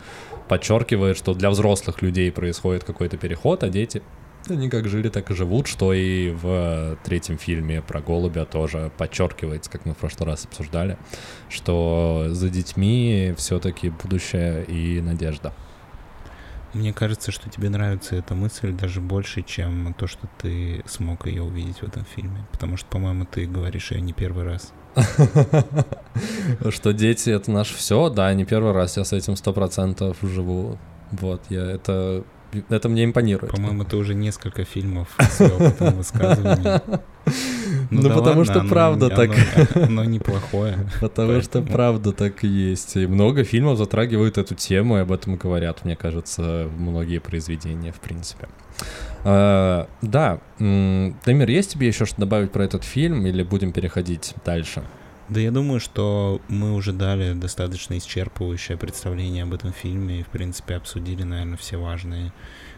подчеркивает, что для взрослых людей происходит какой-то переход, а дети они как жили, так и живут, что и в третьем фильме про голубя тоже подчеркивается, как мы в прошлый раз обсуждали, что за детьми все-таки будущее и надежда. Мне кажется, что тебе нравится эта мысль даже больше, чем то, что ты смог ее увидеть в этом фильме. Потому что, по-моему, ты говоришь ее не первый раз. Что дети — это наше все, да, не первый раз я с этим сто процентов живу. Вот, я это это мне импонирует. По-моему, ты уже несколько фильмов с опытом высказывания. Ну, ну да потому ладно, что оно, правда оно, так. Оно, оно неплохое. Потому что правда так и есть. И много фильмов затрагивают эту тему и об этом говорят, мне кажется, многие произведения, в принципе. А, да, Дамир, есть тебе еще что добавить про этот фильм или будем переходить дальше? Да я думаю, что мы уже дали достаточно исчерпывающее представление об этом фильме и, в принципе, обсудили, наверное, все важные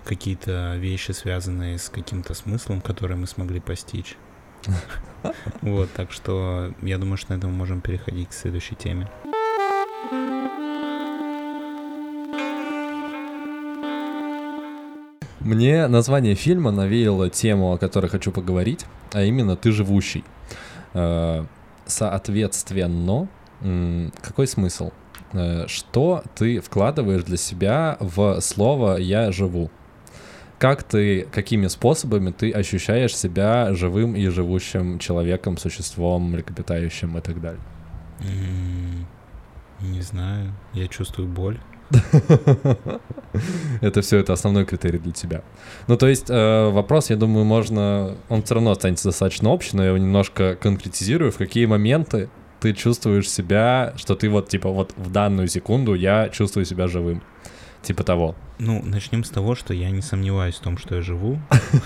какие-то вещи, связанные с каким-то смыслом, который мы смогли постичь. Вот, так что я думаю, что на этом мы можем переходить к следующей теме. Мне название фильма навеяло тему, о которой хочу поговорить, а именно «Ты живущий». Э, Соответственно, какой смысл? Э, Что ты вкладываешь для себя в слово «я живу»? Как ты, какими способами ты ощущаешь себя живым и живущим человеком, существом, млекопитающим и так далее? Не знаю, я чувствую боль. Это все, это основной критерий для тебя. Ну, то есть э, вопрос, я думаю, можно... Он все равно останется достаточно общий, но я его немножко конкретизирую. В какие моменты ты чувствуешь себя, что ты вот, типа, вот в данную секунду я чувствую себя живым? Типа того. Ну, начнем с того, что я не сомневаюсь в том, что я живу.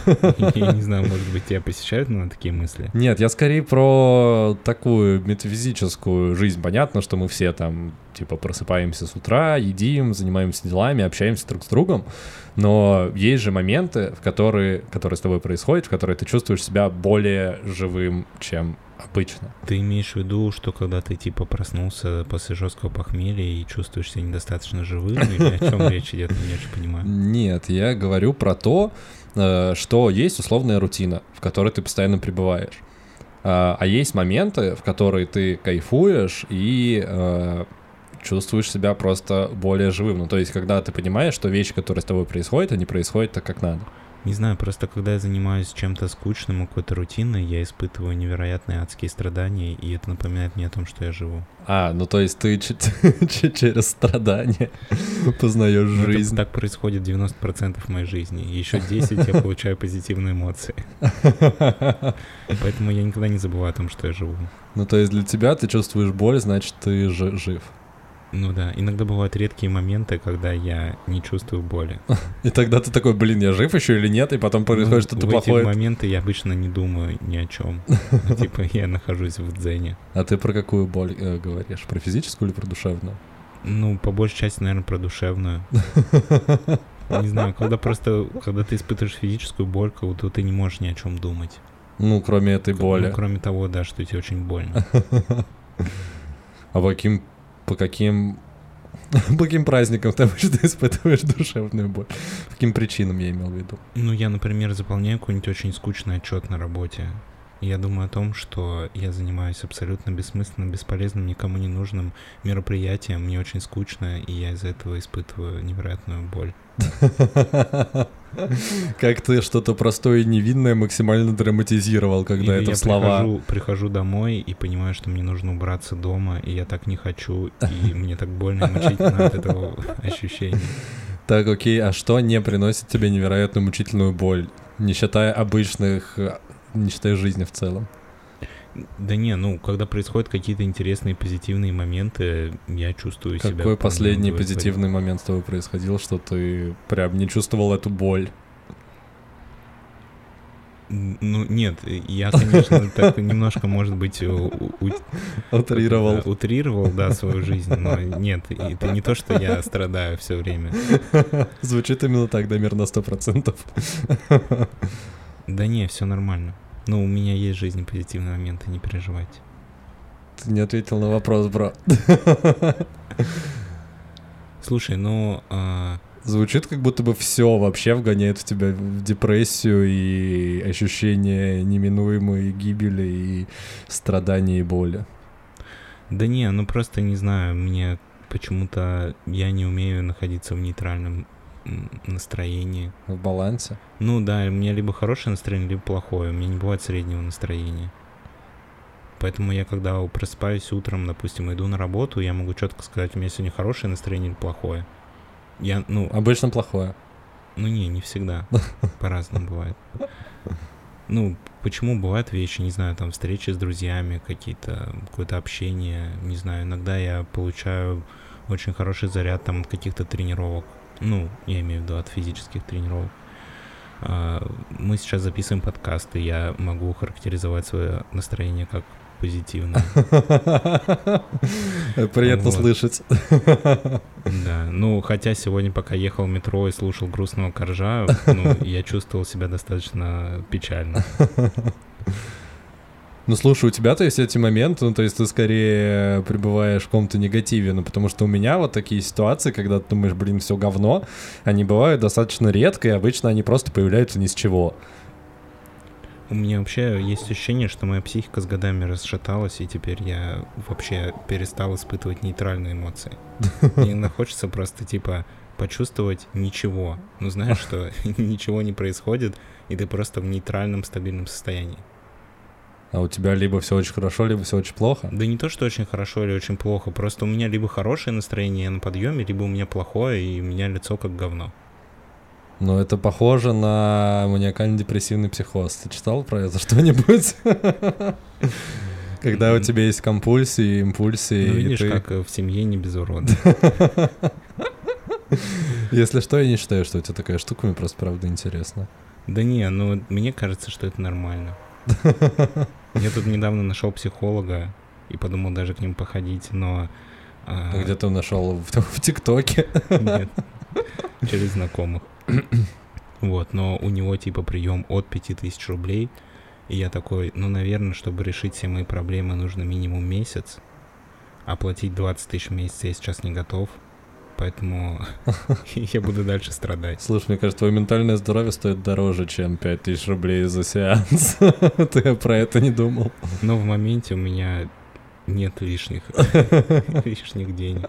Я не знаю, может быть, тебя посещают на такие мысли. Нет, я скорее про такую метафизическую жизнь. Понятно, что мы все там, типа, просыпаемся с утра, едим, занимаемся делами, общаемся друг с другом. Но есть же моменты, в которые, которые с тобой происходят, в которые ты чувствуешь себя более живым, чем обычно. Ты имеешь в виду, что когда ты типа проснулся после жесткого похмелья и чувствуешь себя недостаточно живым, или о чем речь идет, я не очень понимаю. Нет, я говорю про то, э, что есть условная рутина, в которой ты постоянно пребываешь. А а есть моменты, в которые ты кайфуешь и э, чувствуешь себя просто более живым. Ну, то есть, когда ты понимаешь, что вещи, которые с тобой происходят, они происходят так, как надо. Не знаю, просто когда я занимаюсь чем-то скучным какой-то рутиной, я испытываю невероятные адские страдания, и это напоминает мне о том, что я живу. А, ну то есть ты через страдания познаешь Ну, жизнь. так происходит 90% моей жизни. Еще 10 я получаю позитивные эмоции. Поэтому я никогда не забываю о том, что я живу. Ну то есть для тебя ты чувствуешь боль, значит ты жи- жив. Ну да, иногда бывают редкие моменты, когда я не чувствую боли. И тогда ты такой, блин, я жив еще или нет, и потом происходит Ну, что-то в плохое. эти моменты я обычно не думаю ни о чем. Типа я нахожусь в дзене. А ты про какую боль э, говоришь? Про физическую или про душевную? Ну, по большей части, наверное, про душевную. Не знаю, когда просто, когда ты испытываешь физическую боль, как будто ты не можешь ни о чем думать. Ну, кроме этой Ну, боли. кроме того, да, что тебе очень больно. А по каким, по каким, по каким праздникам ты обычно испытываешь душевную боль? По каким причинам я имел в виду? Ну, я, например, заполняю какой-нибудь очень скучный отчет на работе. Я думаю о том, что я занимаюсь абсолютно бессмысленным, бесполезным, никому не нужным мероприятием. Мне очень скучно, и я из-за этого испытываю невероятную боль. Как ты что-то простое и невинное максимально драматизировал, когда Или это я слова. Прихожу, прихожу домой и понимаю, что мне нужно убраться дома, и я так не хочу, и мне так больно и мучительно от этого ощущения. Так, окей, а что не приносит тебе невероятную мучительную боль, не считая обычных, не считая жизни в целом? Да не, ну, когда происходят какие-то интересные позитивные моменты, я чувствую себя... Какой последний позитивный момент с тобой происходил, что ты прям не чувствовал эту боль? Ну, нет, я, конечно, так немножко, может быть, Утрировал. да, утрировал, да, свою жизнь, но нет, это не то, что я страдаю все время. Звучит именно так, Дамир, на сто процентов. Да не, все нормально. Ну, у меня есть в жизни позитивные моменты, не переживайте. Ты не ответил на вопрос, бро. Слушай, ну, а, Звучит, как будто бы все вообще вгоняет в тебя в депрессию и ощущение неминуемой гибели и страдания и боли. да не, ну просто не знаю, мне почему-то я не умею находиться в нейтральном м, настроении. В балансе. Ну да, у меня либо хорошее настроение, либо плохое. У меня не бывает среднего настроения. Поэтому я, когда просыпаюсь утром, допустим, иду на работу, я могу четко сказать, у меня сегодня хорошее настроение или плохое. Я, ну, Обычно плохое. ну не, не всегда. По-разному бывает. Ну, почему бывают вещи, не знаю, там встречи с друзьями, какие-то, какое-то общение, не знаю, иногда я получаю очень хороший заряд там от каких-то тренировок. Ну, я имею в виду от физических тренировок. А, Мы сейчас записываем подкасты, я могу характеризовать свое настроение как позитивное. Приятно Вот. слышать. Да, ну, хотя сегодня, пока ехал в метро и слушал грустного коржа, ну, я чувствовал себя достаточно печально. Ну, слушай, у тебя-то есть эти моменты, ну, то есть ты скорее пребываешь в каком-то негативе, ну, потому что у меня вот такие ситуации, когда ты думаешь, блин, все говно, они бывают достаточно редко, и обычно они просто появляются ни с чего. У меня вообще есть ощущение, что моя психика с годами расшаталась, и теперь я вообще перестал испытывать нейтральные эмоции. Мне хочется просто, типа, почувствовать ничего. Ну, знаешь, что ничего не происходит, и ты просто в нейтральном, стабильном состоянии. А у тебя либо все очень хорошо, либо все очень плохо? Да не то, что очень хорошо или очень плохо, просто у меня либо хорошее настроение на подъеме, либо у меня плохое, и у меня лицо как говно. Ну, это похоже на маниакально-депрессивный психоз. Ты читал про это что-нибудь? Когда у тебя есть компульсии, импульсии. Ну, видишь, как в семье не без урода. Если что, я не считаю, что у тебя такая штука, мне просто правда интересно. Да не, ну мне кажется, что это нормально. Я тут недавно нашел психолога и подумал даже к ним походить, но... А... Где ты нашел? В, в ТикТоке? Нет, через знакомых. Вот, но у него типа прием от 5000 рублей. И я такой, ну, наверное, чтобы решить все мои проблемы, нужно минимум месяц. Оплатить 20 тысяч в месяц я сейчас не готов поэтому я буду дальше страдать. Слушай, мне кажется, твое ментальное здоровье стоит дороже, чем 5000 рублей за сеанс. Ты про это не думал? Но в моменте у меня нет лишних, лишних денег.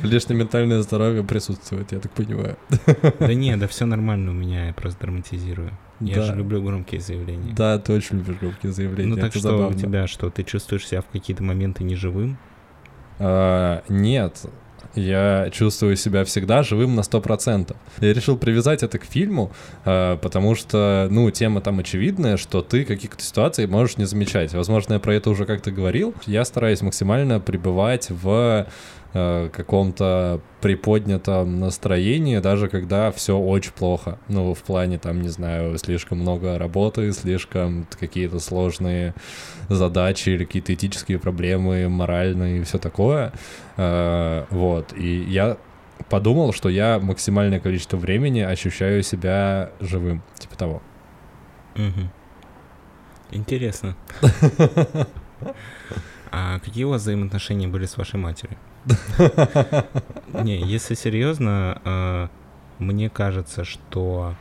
Лишнее ментальное здоровье присутствует, я так понимаю. Да не, да все нормально у меня, я просто драматизирую. Я да. же люблю громкие заявления. Да, ты очень любишь громкие заявления. Ну так что забавно. у тебя что, ты чувствуешь себя в какие-то моменты неживым? А, нет, я чувствую себя всегда живым на 100%. Я решил привязать это к фильму, э, потому что, ну, тема там очевидная, что ты каких-то ситуаций можешь не замечать. Возможно, я про это уже как-то говорил. Я стараюсь максимально пребывать в э, каком-то приподнятом настроении, даже когда все очень плохо. Ну, в плане, там, не знаю, слишком много работы, слишком какие-то сложные задачи или какие-то этические проблемы, моральные и все такое. Э, вот. И я подумал, что я максимальное количество времени ощущаю себя живым. Типа того. Угу. Интересно. А какие у вас взаимоотношения были с вашей матерью? Не, если серьезно, э, мне кажется, что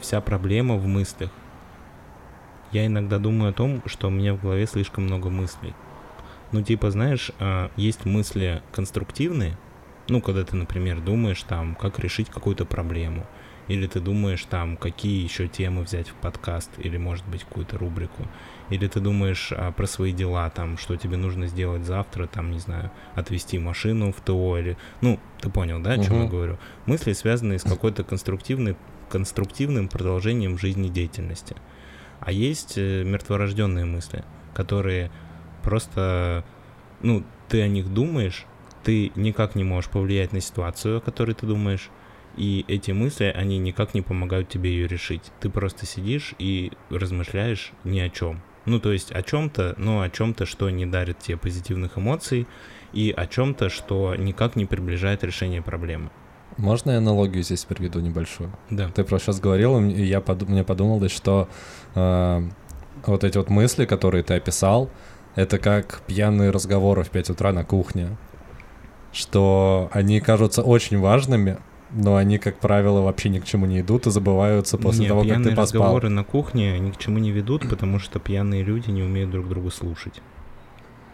вся проблема в мыслях. Я иногда думаю о том, что у меня в голове слишком много мыслей. Ну, типа, знаешь, э, есть мысли конструктивные, ну, когда ты, например, думаешь там, как решить какую-то проблему, или ты думаешь там, какие еще темы взять в подкаст, или, может быть, какую-то рубрику, или ты думаешь а, про свои дела, там, что тебе нужно сделать завтра, там, не знаю, отвезти машину в ТО, или, ну, ты понял, да, о чем uh-huh. я говорю? Мысли, связанные с какой-то конструктивной, конструктивным продолжением жизнедеятельности. А есть э, мертворожденные мысли, которые просто, ну, ты о них думаешь, ты никак не можешь повлиять на ситуацию, о которой ты думаешь, и эти мысли, они никак не помогают тебе ее решить. Ты просто сидишь и размышляешь ни о чем. Ну, то есть о чем-то, но о чем-то, что не дарит тебе позитивных эмоций, и о чем-то, что никак не приближает решение проблемы. Можно я аналогию здесь приведу небольшую? Да. Ты просто сейчас говорил, и я под, мне подумалось, что э, вот эти вот мысли, которые ты описал, это как пьяные разговоры в 5 утра на кухне. Что они кажутся очень важными, но они, как правило, вообще ни к чему не идут и забываются после не, того, как ты поспал. разговоры на кухне ни к чему не ведут, потому что пьяные люди не умеют друг друга слушать.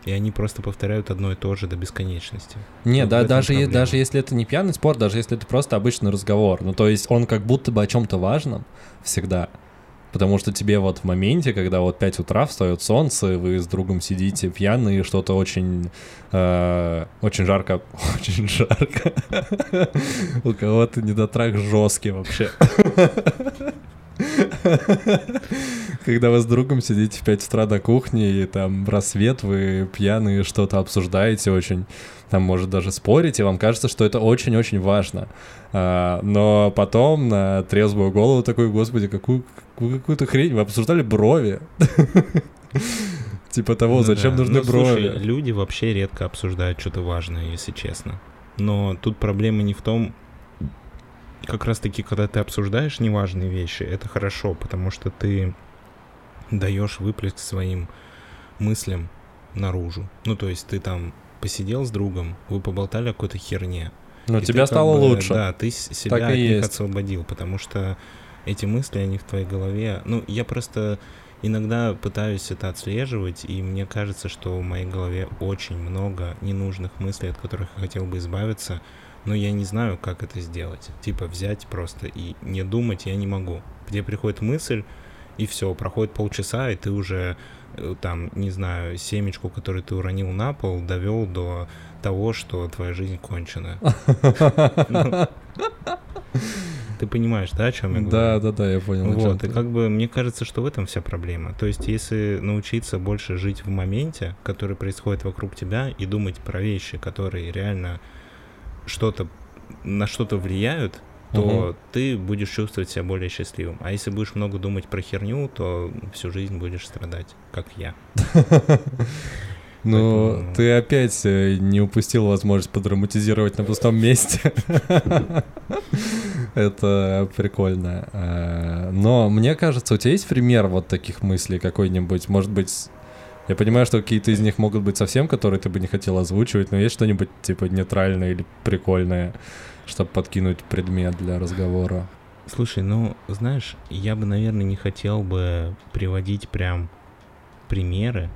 И они просто повторяют одно и то же до бесконечности. Не, вот да, даже, е- даже если это не пьяный спор, даже если это просто обычный разговор. Ну, то есть он как будто бы о чем-то важном всегда. Потому что тебе вот в моменте, когда вот 5 утра встает солнце, вы с другом сидите пьяные, что-то очень, э, очень жарко, очень жарко. У кого-то недотрак жесткий вообще. Когда вы с другом сидите в 5 утра на кухне, и там рассвет, вы пьяные что-то обсуждаете очень, там, может, даже спорите, вам кажется, что это очень-очень важно. А, но потом на трезвую голову такой, господи, какую, какую-то хрень, вы обсуждали брови. Типа того, ну зачем нужны ну, брови? люди вообще редко обсуждают что-то важное, если честно. Но тут проблема не в том, как раз таки, когда ты обсуждаешь неважные вещи, это хорошо, потому что ты даешь выплеск своим мыслям наружу. Ну, то есть ты там посидел с другом, вы поболтали о какой-то херне. Ну, и тебя стало бы, лучше. Да, ты себя Так от них есть. освободил, потому что эти мысли, они в твоей голове... Ну, я просто иногда пытаюсь это отслеживать, и мне кажется, что в моей голове очень много ненужных мыслей, от которых я хотел бы избавиться, но я не знаю, как это сделать. Типа взять просто и не думать я не могу. Где приходит мысль, и все, проходит полчаса, и ты уже там, не знаю, семечку, которую ты уронил на пол, довел до того, что твоя жизнь кончена. Ты понимаешь, да, о чем я говорю? Да, да, да, я понял. Вот, и как бы мне кажется, что в этом вся проблема. То есть, если научиться больше жить в моменте, который происходит вокруг тебя, и думать про вещи, которые реально что-то на что-то влияют, то Мгм. ты будешь чувствовать себя более счастливым. А если будешь много думать про херню, то всю жизнь будешь страдать, как я. Ну, Поэтому- ты опять э, не упустил возможность подраматизировать на пустом месте. Это прикольно. Э, Но мне кажется, у тебя есть пример вот таких мыслей какой-нибудь? Может быть, я понимаю, что какие-то из них могут быть совсем, которые ты бы не хотел озвучивать, но есть что-нибудь типа нейтральное или прикольное, чтобы подкинуть предмет для разговора? Слушай, ну, знаешь, я бы, наверное, не хотел бы приводить прям примеры.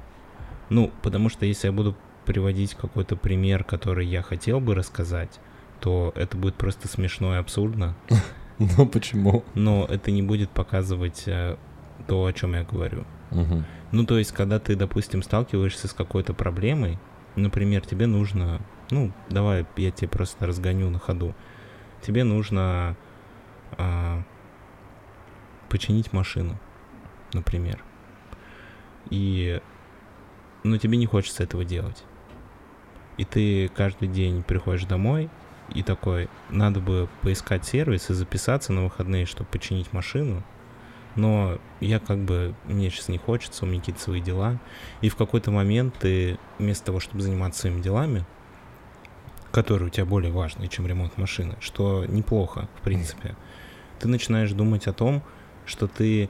Ну, потому что если я буду приводить какой-то пример, который я хотел бы рассказать, то это будет просто смешно и абсурдно. Ну, почему? Но это не будет показывать э, то, о чем я говорю. Ну, то есть, когда ты, допустим, сталкиваешься с какой-то проблемой, например, тебе нужно, ну, давай я тебе просто разгоню на ходу. Тебе нужно а, починить машину, например. И, ну, тебе не хочется этого делать. И ты каждый день приходишь домой и такой, надо бы поискать сервис и записаться на выходные, чтобы починить машину. Но я как бы, мне сейчас не хочется, у меня какие-то свои дела. И в какой-то момент ты вместо того, чтобы заниматься своими делами, которые у тебя более важные, чем ремонт машины, что неплохо, в принципе, ты начинаешь думать о том, что ты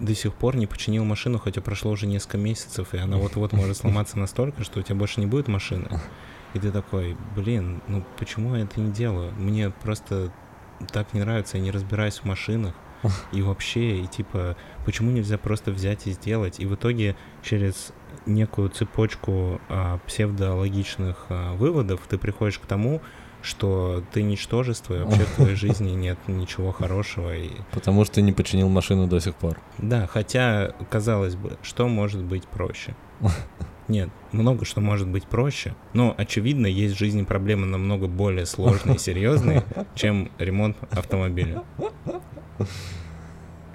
до сих пор не починил машину, хотя прошло уже несколько месяцев, и она вот-вот может сломаться настолько, что у тебя больше не будет машины. И ты такой, блин, ну почему я это не делаю? Мне просто так не нравится, я не разбираюсь в машинах. И вообще, и типа, почему нельзя просто взять и сделать? И в итоге через некую цепочку а, псевдологичных а, выводов ты приходишь к тому, что ты ничтожество, и вообще в твоей жизни нет ничего хорошего. И... Потому что ты не починил машину до сих пор. Да, хотя, казалось бы, что может быть проще? Нет, много что может быть проще, но, очевидно, есть в жизни проблемы намного более сложные и серьезные, чем ремонт автомобиля.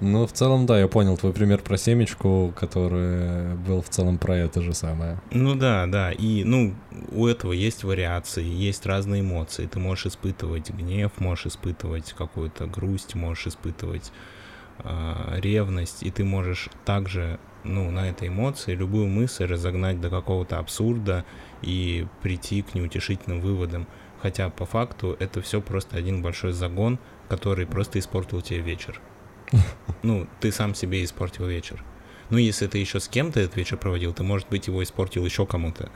Ну, в целом, да, я понял твой пример про семечку, который был в целом про это же самое. Ну да, да, и, ну, у этого есть вариации, есть разные эмоции. Ты можешь испытывать гнев, можешь испытывать какую-то грусть, можешь испытывать а, ревность, и ты можешь также, ну, на этой эмоции любую мысль разогнать до какого-то абсурда и прийти к неутешительным выводам. Хотя по факту это все просто один большой загон, который просто испортил тебе вечер. Ну, ты сам себе испортил вечер. Ну, если ты еще с кем-то этот вечер проводил, ты, может быть, его испортил еще кому-то.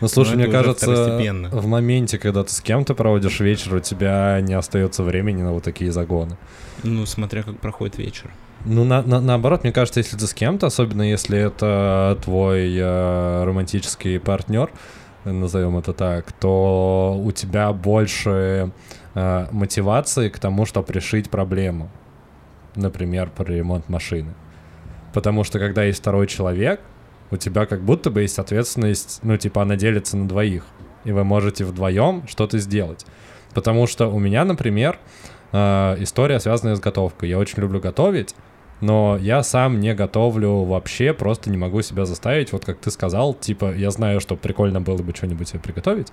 Ну, слушай, мне кажется, в моменте, когда ты с кем-то проводишь вечер, у тебя не остается времени на вот такие загоны. Ну, смотря как проходит вечер. Ну, на- на- наоборот, мне кажется, если ты с кем-то, особенно если это твой э, романтический партнер, назовем это так, то у тебя больше э, мотивации к тому, чтобы решить проблему. Например, про ремонт машины. Потому что когда есть второй человек, у тебя как будто бы есть ответственность, ну, типа, она делится на двоих. И вы можете вдвоем что-то сделать. Потому что у меня, например, э, история, связанная с готовкой. Я очень люблю готовить, но я сам не готовлю вообще, просто не могу себя заставить. Вот как ты сказал, типа, я знаю, что прикольно было бы что-нибудь себе приготовить,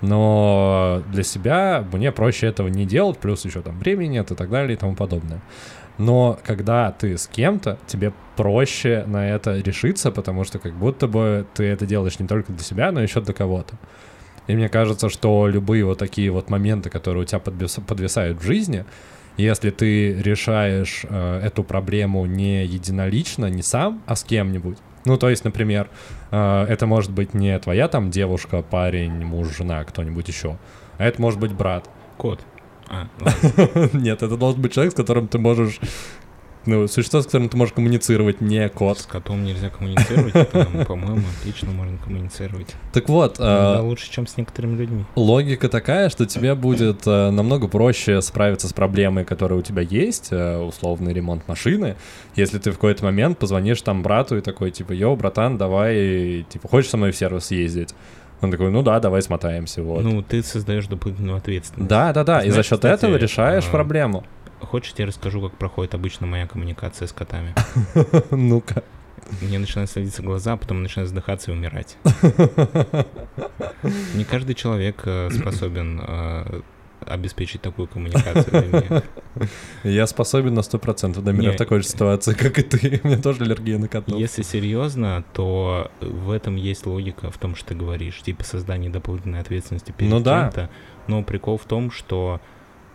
но для себя мне проще этого не делать, плюс еще там времени нет и так далее и тому подобное. Но когда ты с кем-то, тебе проще на это решиться, потому что как будто бы ты это делаешь не только для себя, но еще для кого-то. И мне кажется, что любые вот такие вот моменты, которые у тебя подвис- подвисают в жизни, Если ты решаешь э, эту проблему не единолично, не сам, а с кем-нибудь. Ну, то есть, например, э, это может быть не твоя там девушка, парень, муж, жена, кто-нибудь еще, а это может быть брат. Кот. А, Нет, это должен быть человек, с которым ты можешь ну, существо, с которым ты можешь коммуницировать, не с кот. котом нельзя коммуницировать, по-моему, отлично можно коммуницировать. Так вот, Иногда э, лучше, чем с некоторыми людьми. логика такая, что тебе будет э, намного проще справиться с проблемой, которая у тебя есть, э, условный ремонт машины, если ты в какой-то момент позвонишь там брату и такой, типа, йоу, братан, давай, типа, хочешь со мной в сервис ездить? Он такой, ну да, давай смотаемся, вот. Ну, ты создаешь дополнительную ответственность. да, да, да, и за счет кстати, этого решаешь а, проблему. Хочешь, я тебе расскажу, как проходит обычно моя коммуникация с котами? Ну-ка. Мне начинают садиться глаза, а потом начинают задыхаться и умирать. Не каждый человек э, способен э, обеспечить такую коммуникацию меня. Я способен на 100%, Дамир, Не. в такой же ситуации, как и ты. У меня тоже аллергия на котов. Если серьезно, то в этом есть логика в том, что ты говоришь, типа создание дополнительной ответственности перед Ну да. кем-то. Но прикол в том, что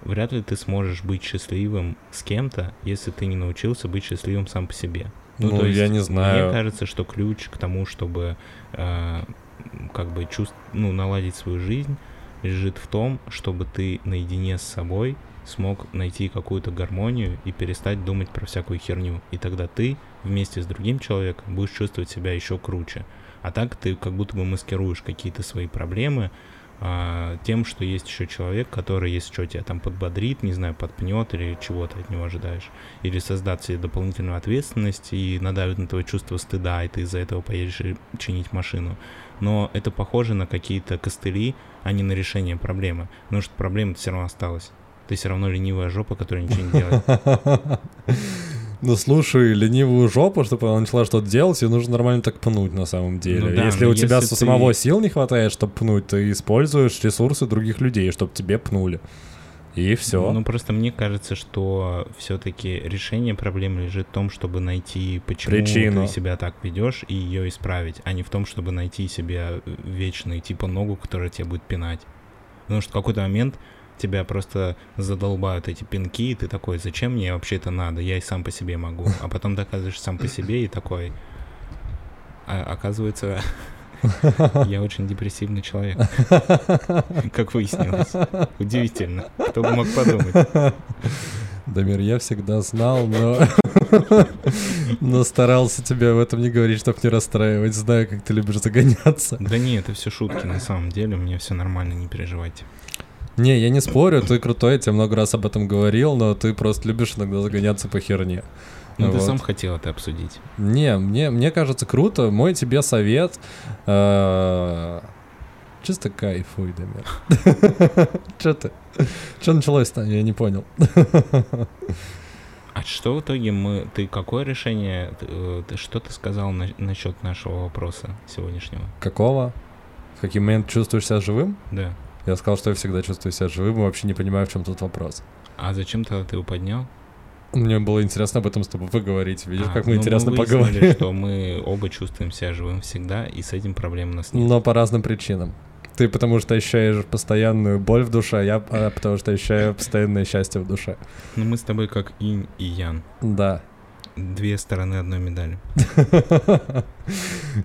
вряд ли ты сможешь быть счастливым с кем-то, если ты не научился быть счастливым сам по себе. Ну, то есть, я не знаю. Мне кажется, что ключ к тому, чтобы э, как бы чувств, ну, наладить свою жизнь, лежит в том, чтобы ты наедине с собой смог найти какую-то гармонию и перестать думать про всякую херню. И тогда ты вместе с другим человеком будешь чувствовать себя еще круче. А так ты как будто бы маскируешь какие-то свои проблемы а, тем, что есть еще человек, который, если что, тебя там подбодрит, не знаю, подпнет или чего ты от него ожидаешь. Или создаст себе дополнительную ответственность и надавит на твое чувство стыда, и ты из-за этого поедешь чинить машину. Но это похоже на какие-то костыли, а не на решение проблемы. Потому что проблема все равно осталась. Ты все равно ленивая жопа, которая ничего не делает. Ну слушай, ленивую жопу, чтобы она начала что-то делать, ее нужно нормально так пнуть на самом деле. Ну да, если но у тебя если самого ты- сил не хватает, чтобы пнуть, ты используешь ресурсы других людей, чтобы тебе пнули. И все. Ну, просто мне кажется, что все-таки решение проблемы лежит в том, чтобы найти, почему Причину. ты себя так ведешь, и ее исправить, а не в том, чтобы найти себе вечный типа ногу, которая тебя будет пинать. Потому что в какой-то момент тебя просто задолбают эти пинки, и ты такой, зачем мне вообще это надо, я и сам по себе могу. А потом доказываешь сам по себе и такой, а, оказывается, я очень депрессивный человек, как выяснилось. Удивительно. Кто бы мог подумать. Дамир, я всегда знал, но... но старался тебе об этом не говорить, чтобы не расстраивать. Знаю, как ты любишь загоняться. Да не, это все шутки, на самом деле, у меня все нормально, не переживайте. Не, я не спорю, ты крутой, я тебе много раз об этом говорил, но ты просто любишь иногда загоняться по херне. Ну, ты Вот. сам хотел это обсудить. Не, мне, мне кажется круто. Мой тебе совет. э, Чисто кайфуй, Дамир. Че ты? Че началось-то? Я не понял. А что в итоге мы... Ты какое решение... ты, э, ты что ты сказал на- насчет нашего вопроса сегодняшнего? Какого? В какой момент чувствуешь себя живым? Да. Я сказал, что я всегда чувствую себя живым и вообще не понимаю, в чем тут вопрос. А зачем тогда ты его поднял? Мне было интересно об этом с тобой поговорить. Видишь, А, как мы ну, интересно выяснили, поговорили. что мы оба чувствуем себя живым всегда, и с этим проблем у нас нет. Но по разным причинам. Ты потому что ощущаешь постоянную боль в душе, а я а, потому что ощущаю постоянное счастье в душе. Но мы с тобой как инь и ян. Да. Две стороны одной медали.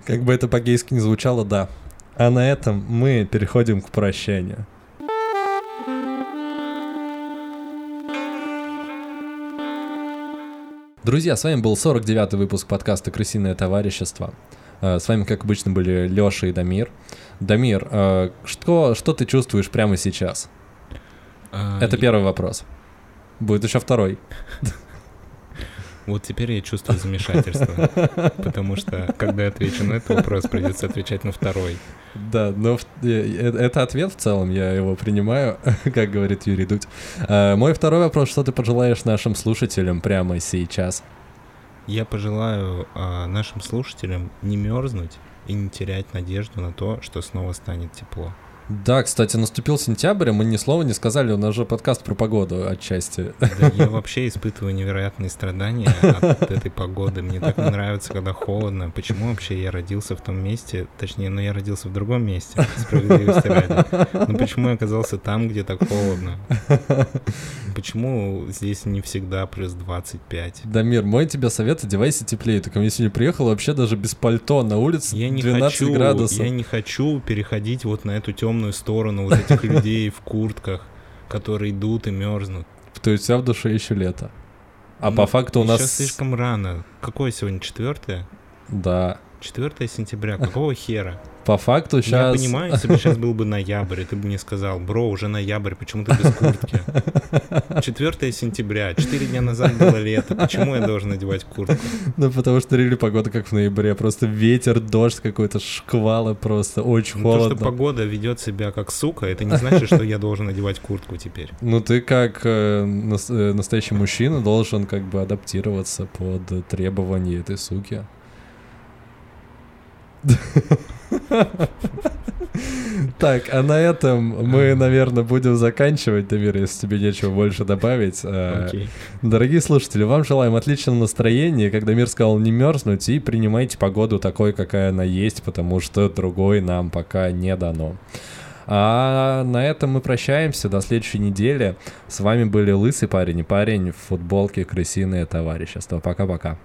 Как бы это по-гейски не звучало, да. А на этом мы переходим к прощанию. Друзья, с вами был 49-й выпуск подкаста «Крысиное товарищество». Э, С вами, как обычно, были Лёша и Дамир. Дамир, э, что, что ты чувствуешь прямо сейчас? А, Это и- первый вопрос. Будет еще второй. Вот теперь я чувствую замешательство, потому что, когда я отвечу на этот вопрос, придется отвечать на второй. Да, но э, э, это ответ в целом, я его принимаю, как говорит Юрий Дудь. Э, Мой второй вопрос, что ты пожелаешь нашим слушателям прямо сейчас? Я пожелаю а, нашим слушателям не мерзнуть и не терять надежду на то, что снова станет тепло. Да, кстати, наступил сентябрь, мы ни слова не сказали, у нас же подкаст про погоду отчасти. Да я вообще испытываю невероятные страдания от этой погоды. Мне так не нравится, когда холодно. Почему вообще я родился в том месте, точнее, ну я родился в другом месте, справедливости ради. Но почему я оказался там, где так холодно? Почему здесь не всегда плюс 25? Дамир, мой тебе совет, одевайся теплее. Ты ко мне сегодня приехал вообще даже без пальто на улице Я не 12 хочу, градусов. я не хочу переходить вот на эту темную сторону вот этих людей в куртках, которые идут и мерзнут. То есть тебя в душе еще лето. А Ну, по факту у нас... Сейчас слишком рано. Какое сегодня? Четвертое? Да. 4 сентября. Какого хера? По факту сейчас... Я понимаю, если бы сейчас был бы ноябрь, и ты бы мне сказал, бро, уже ноябрь, почему ты без куртки? 4 сентября, 4 дня назад было лето, почему я должен надевать куртку? Ну, потому что рели погода как в ноябре. Просто ветер, дождь какой-то, шквалы просто. Очень Ну, то, холодно. что погода ведет себя как сука, это не значит, что я должен надевать куртку теперь. Ну, ты как э, э, настоящий мужчина должен как бы адаптироваться под требования этой суки. Так, а на этом мы, наверное, будем заканчивать, Дамир, если тебе нечего больше добавить. Э, Окей. Дорогие слушатели, вам желаем отличного настроения, когда мир сказал не мерзнуть, и принимайте погоду такой, какая она есть, потому что другой нам пока не дано. А на этом мы прощаемся до следующей недели. С вами были Лысый парень и парень в футболке крысиное товарищество. Пока-пока.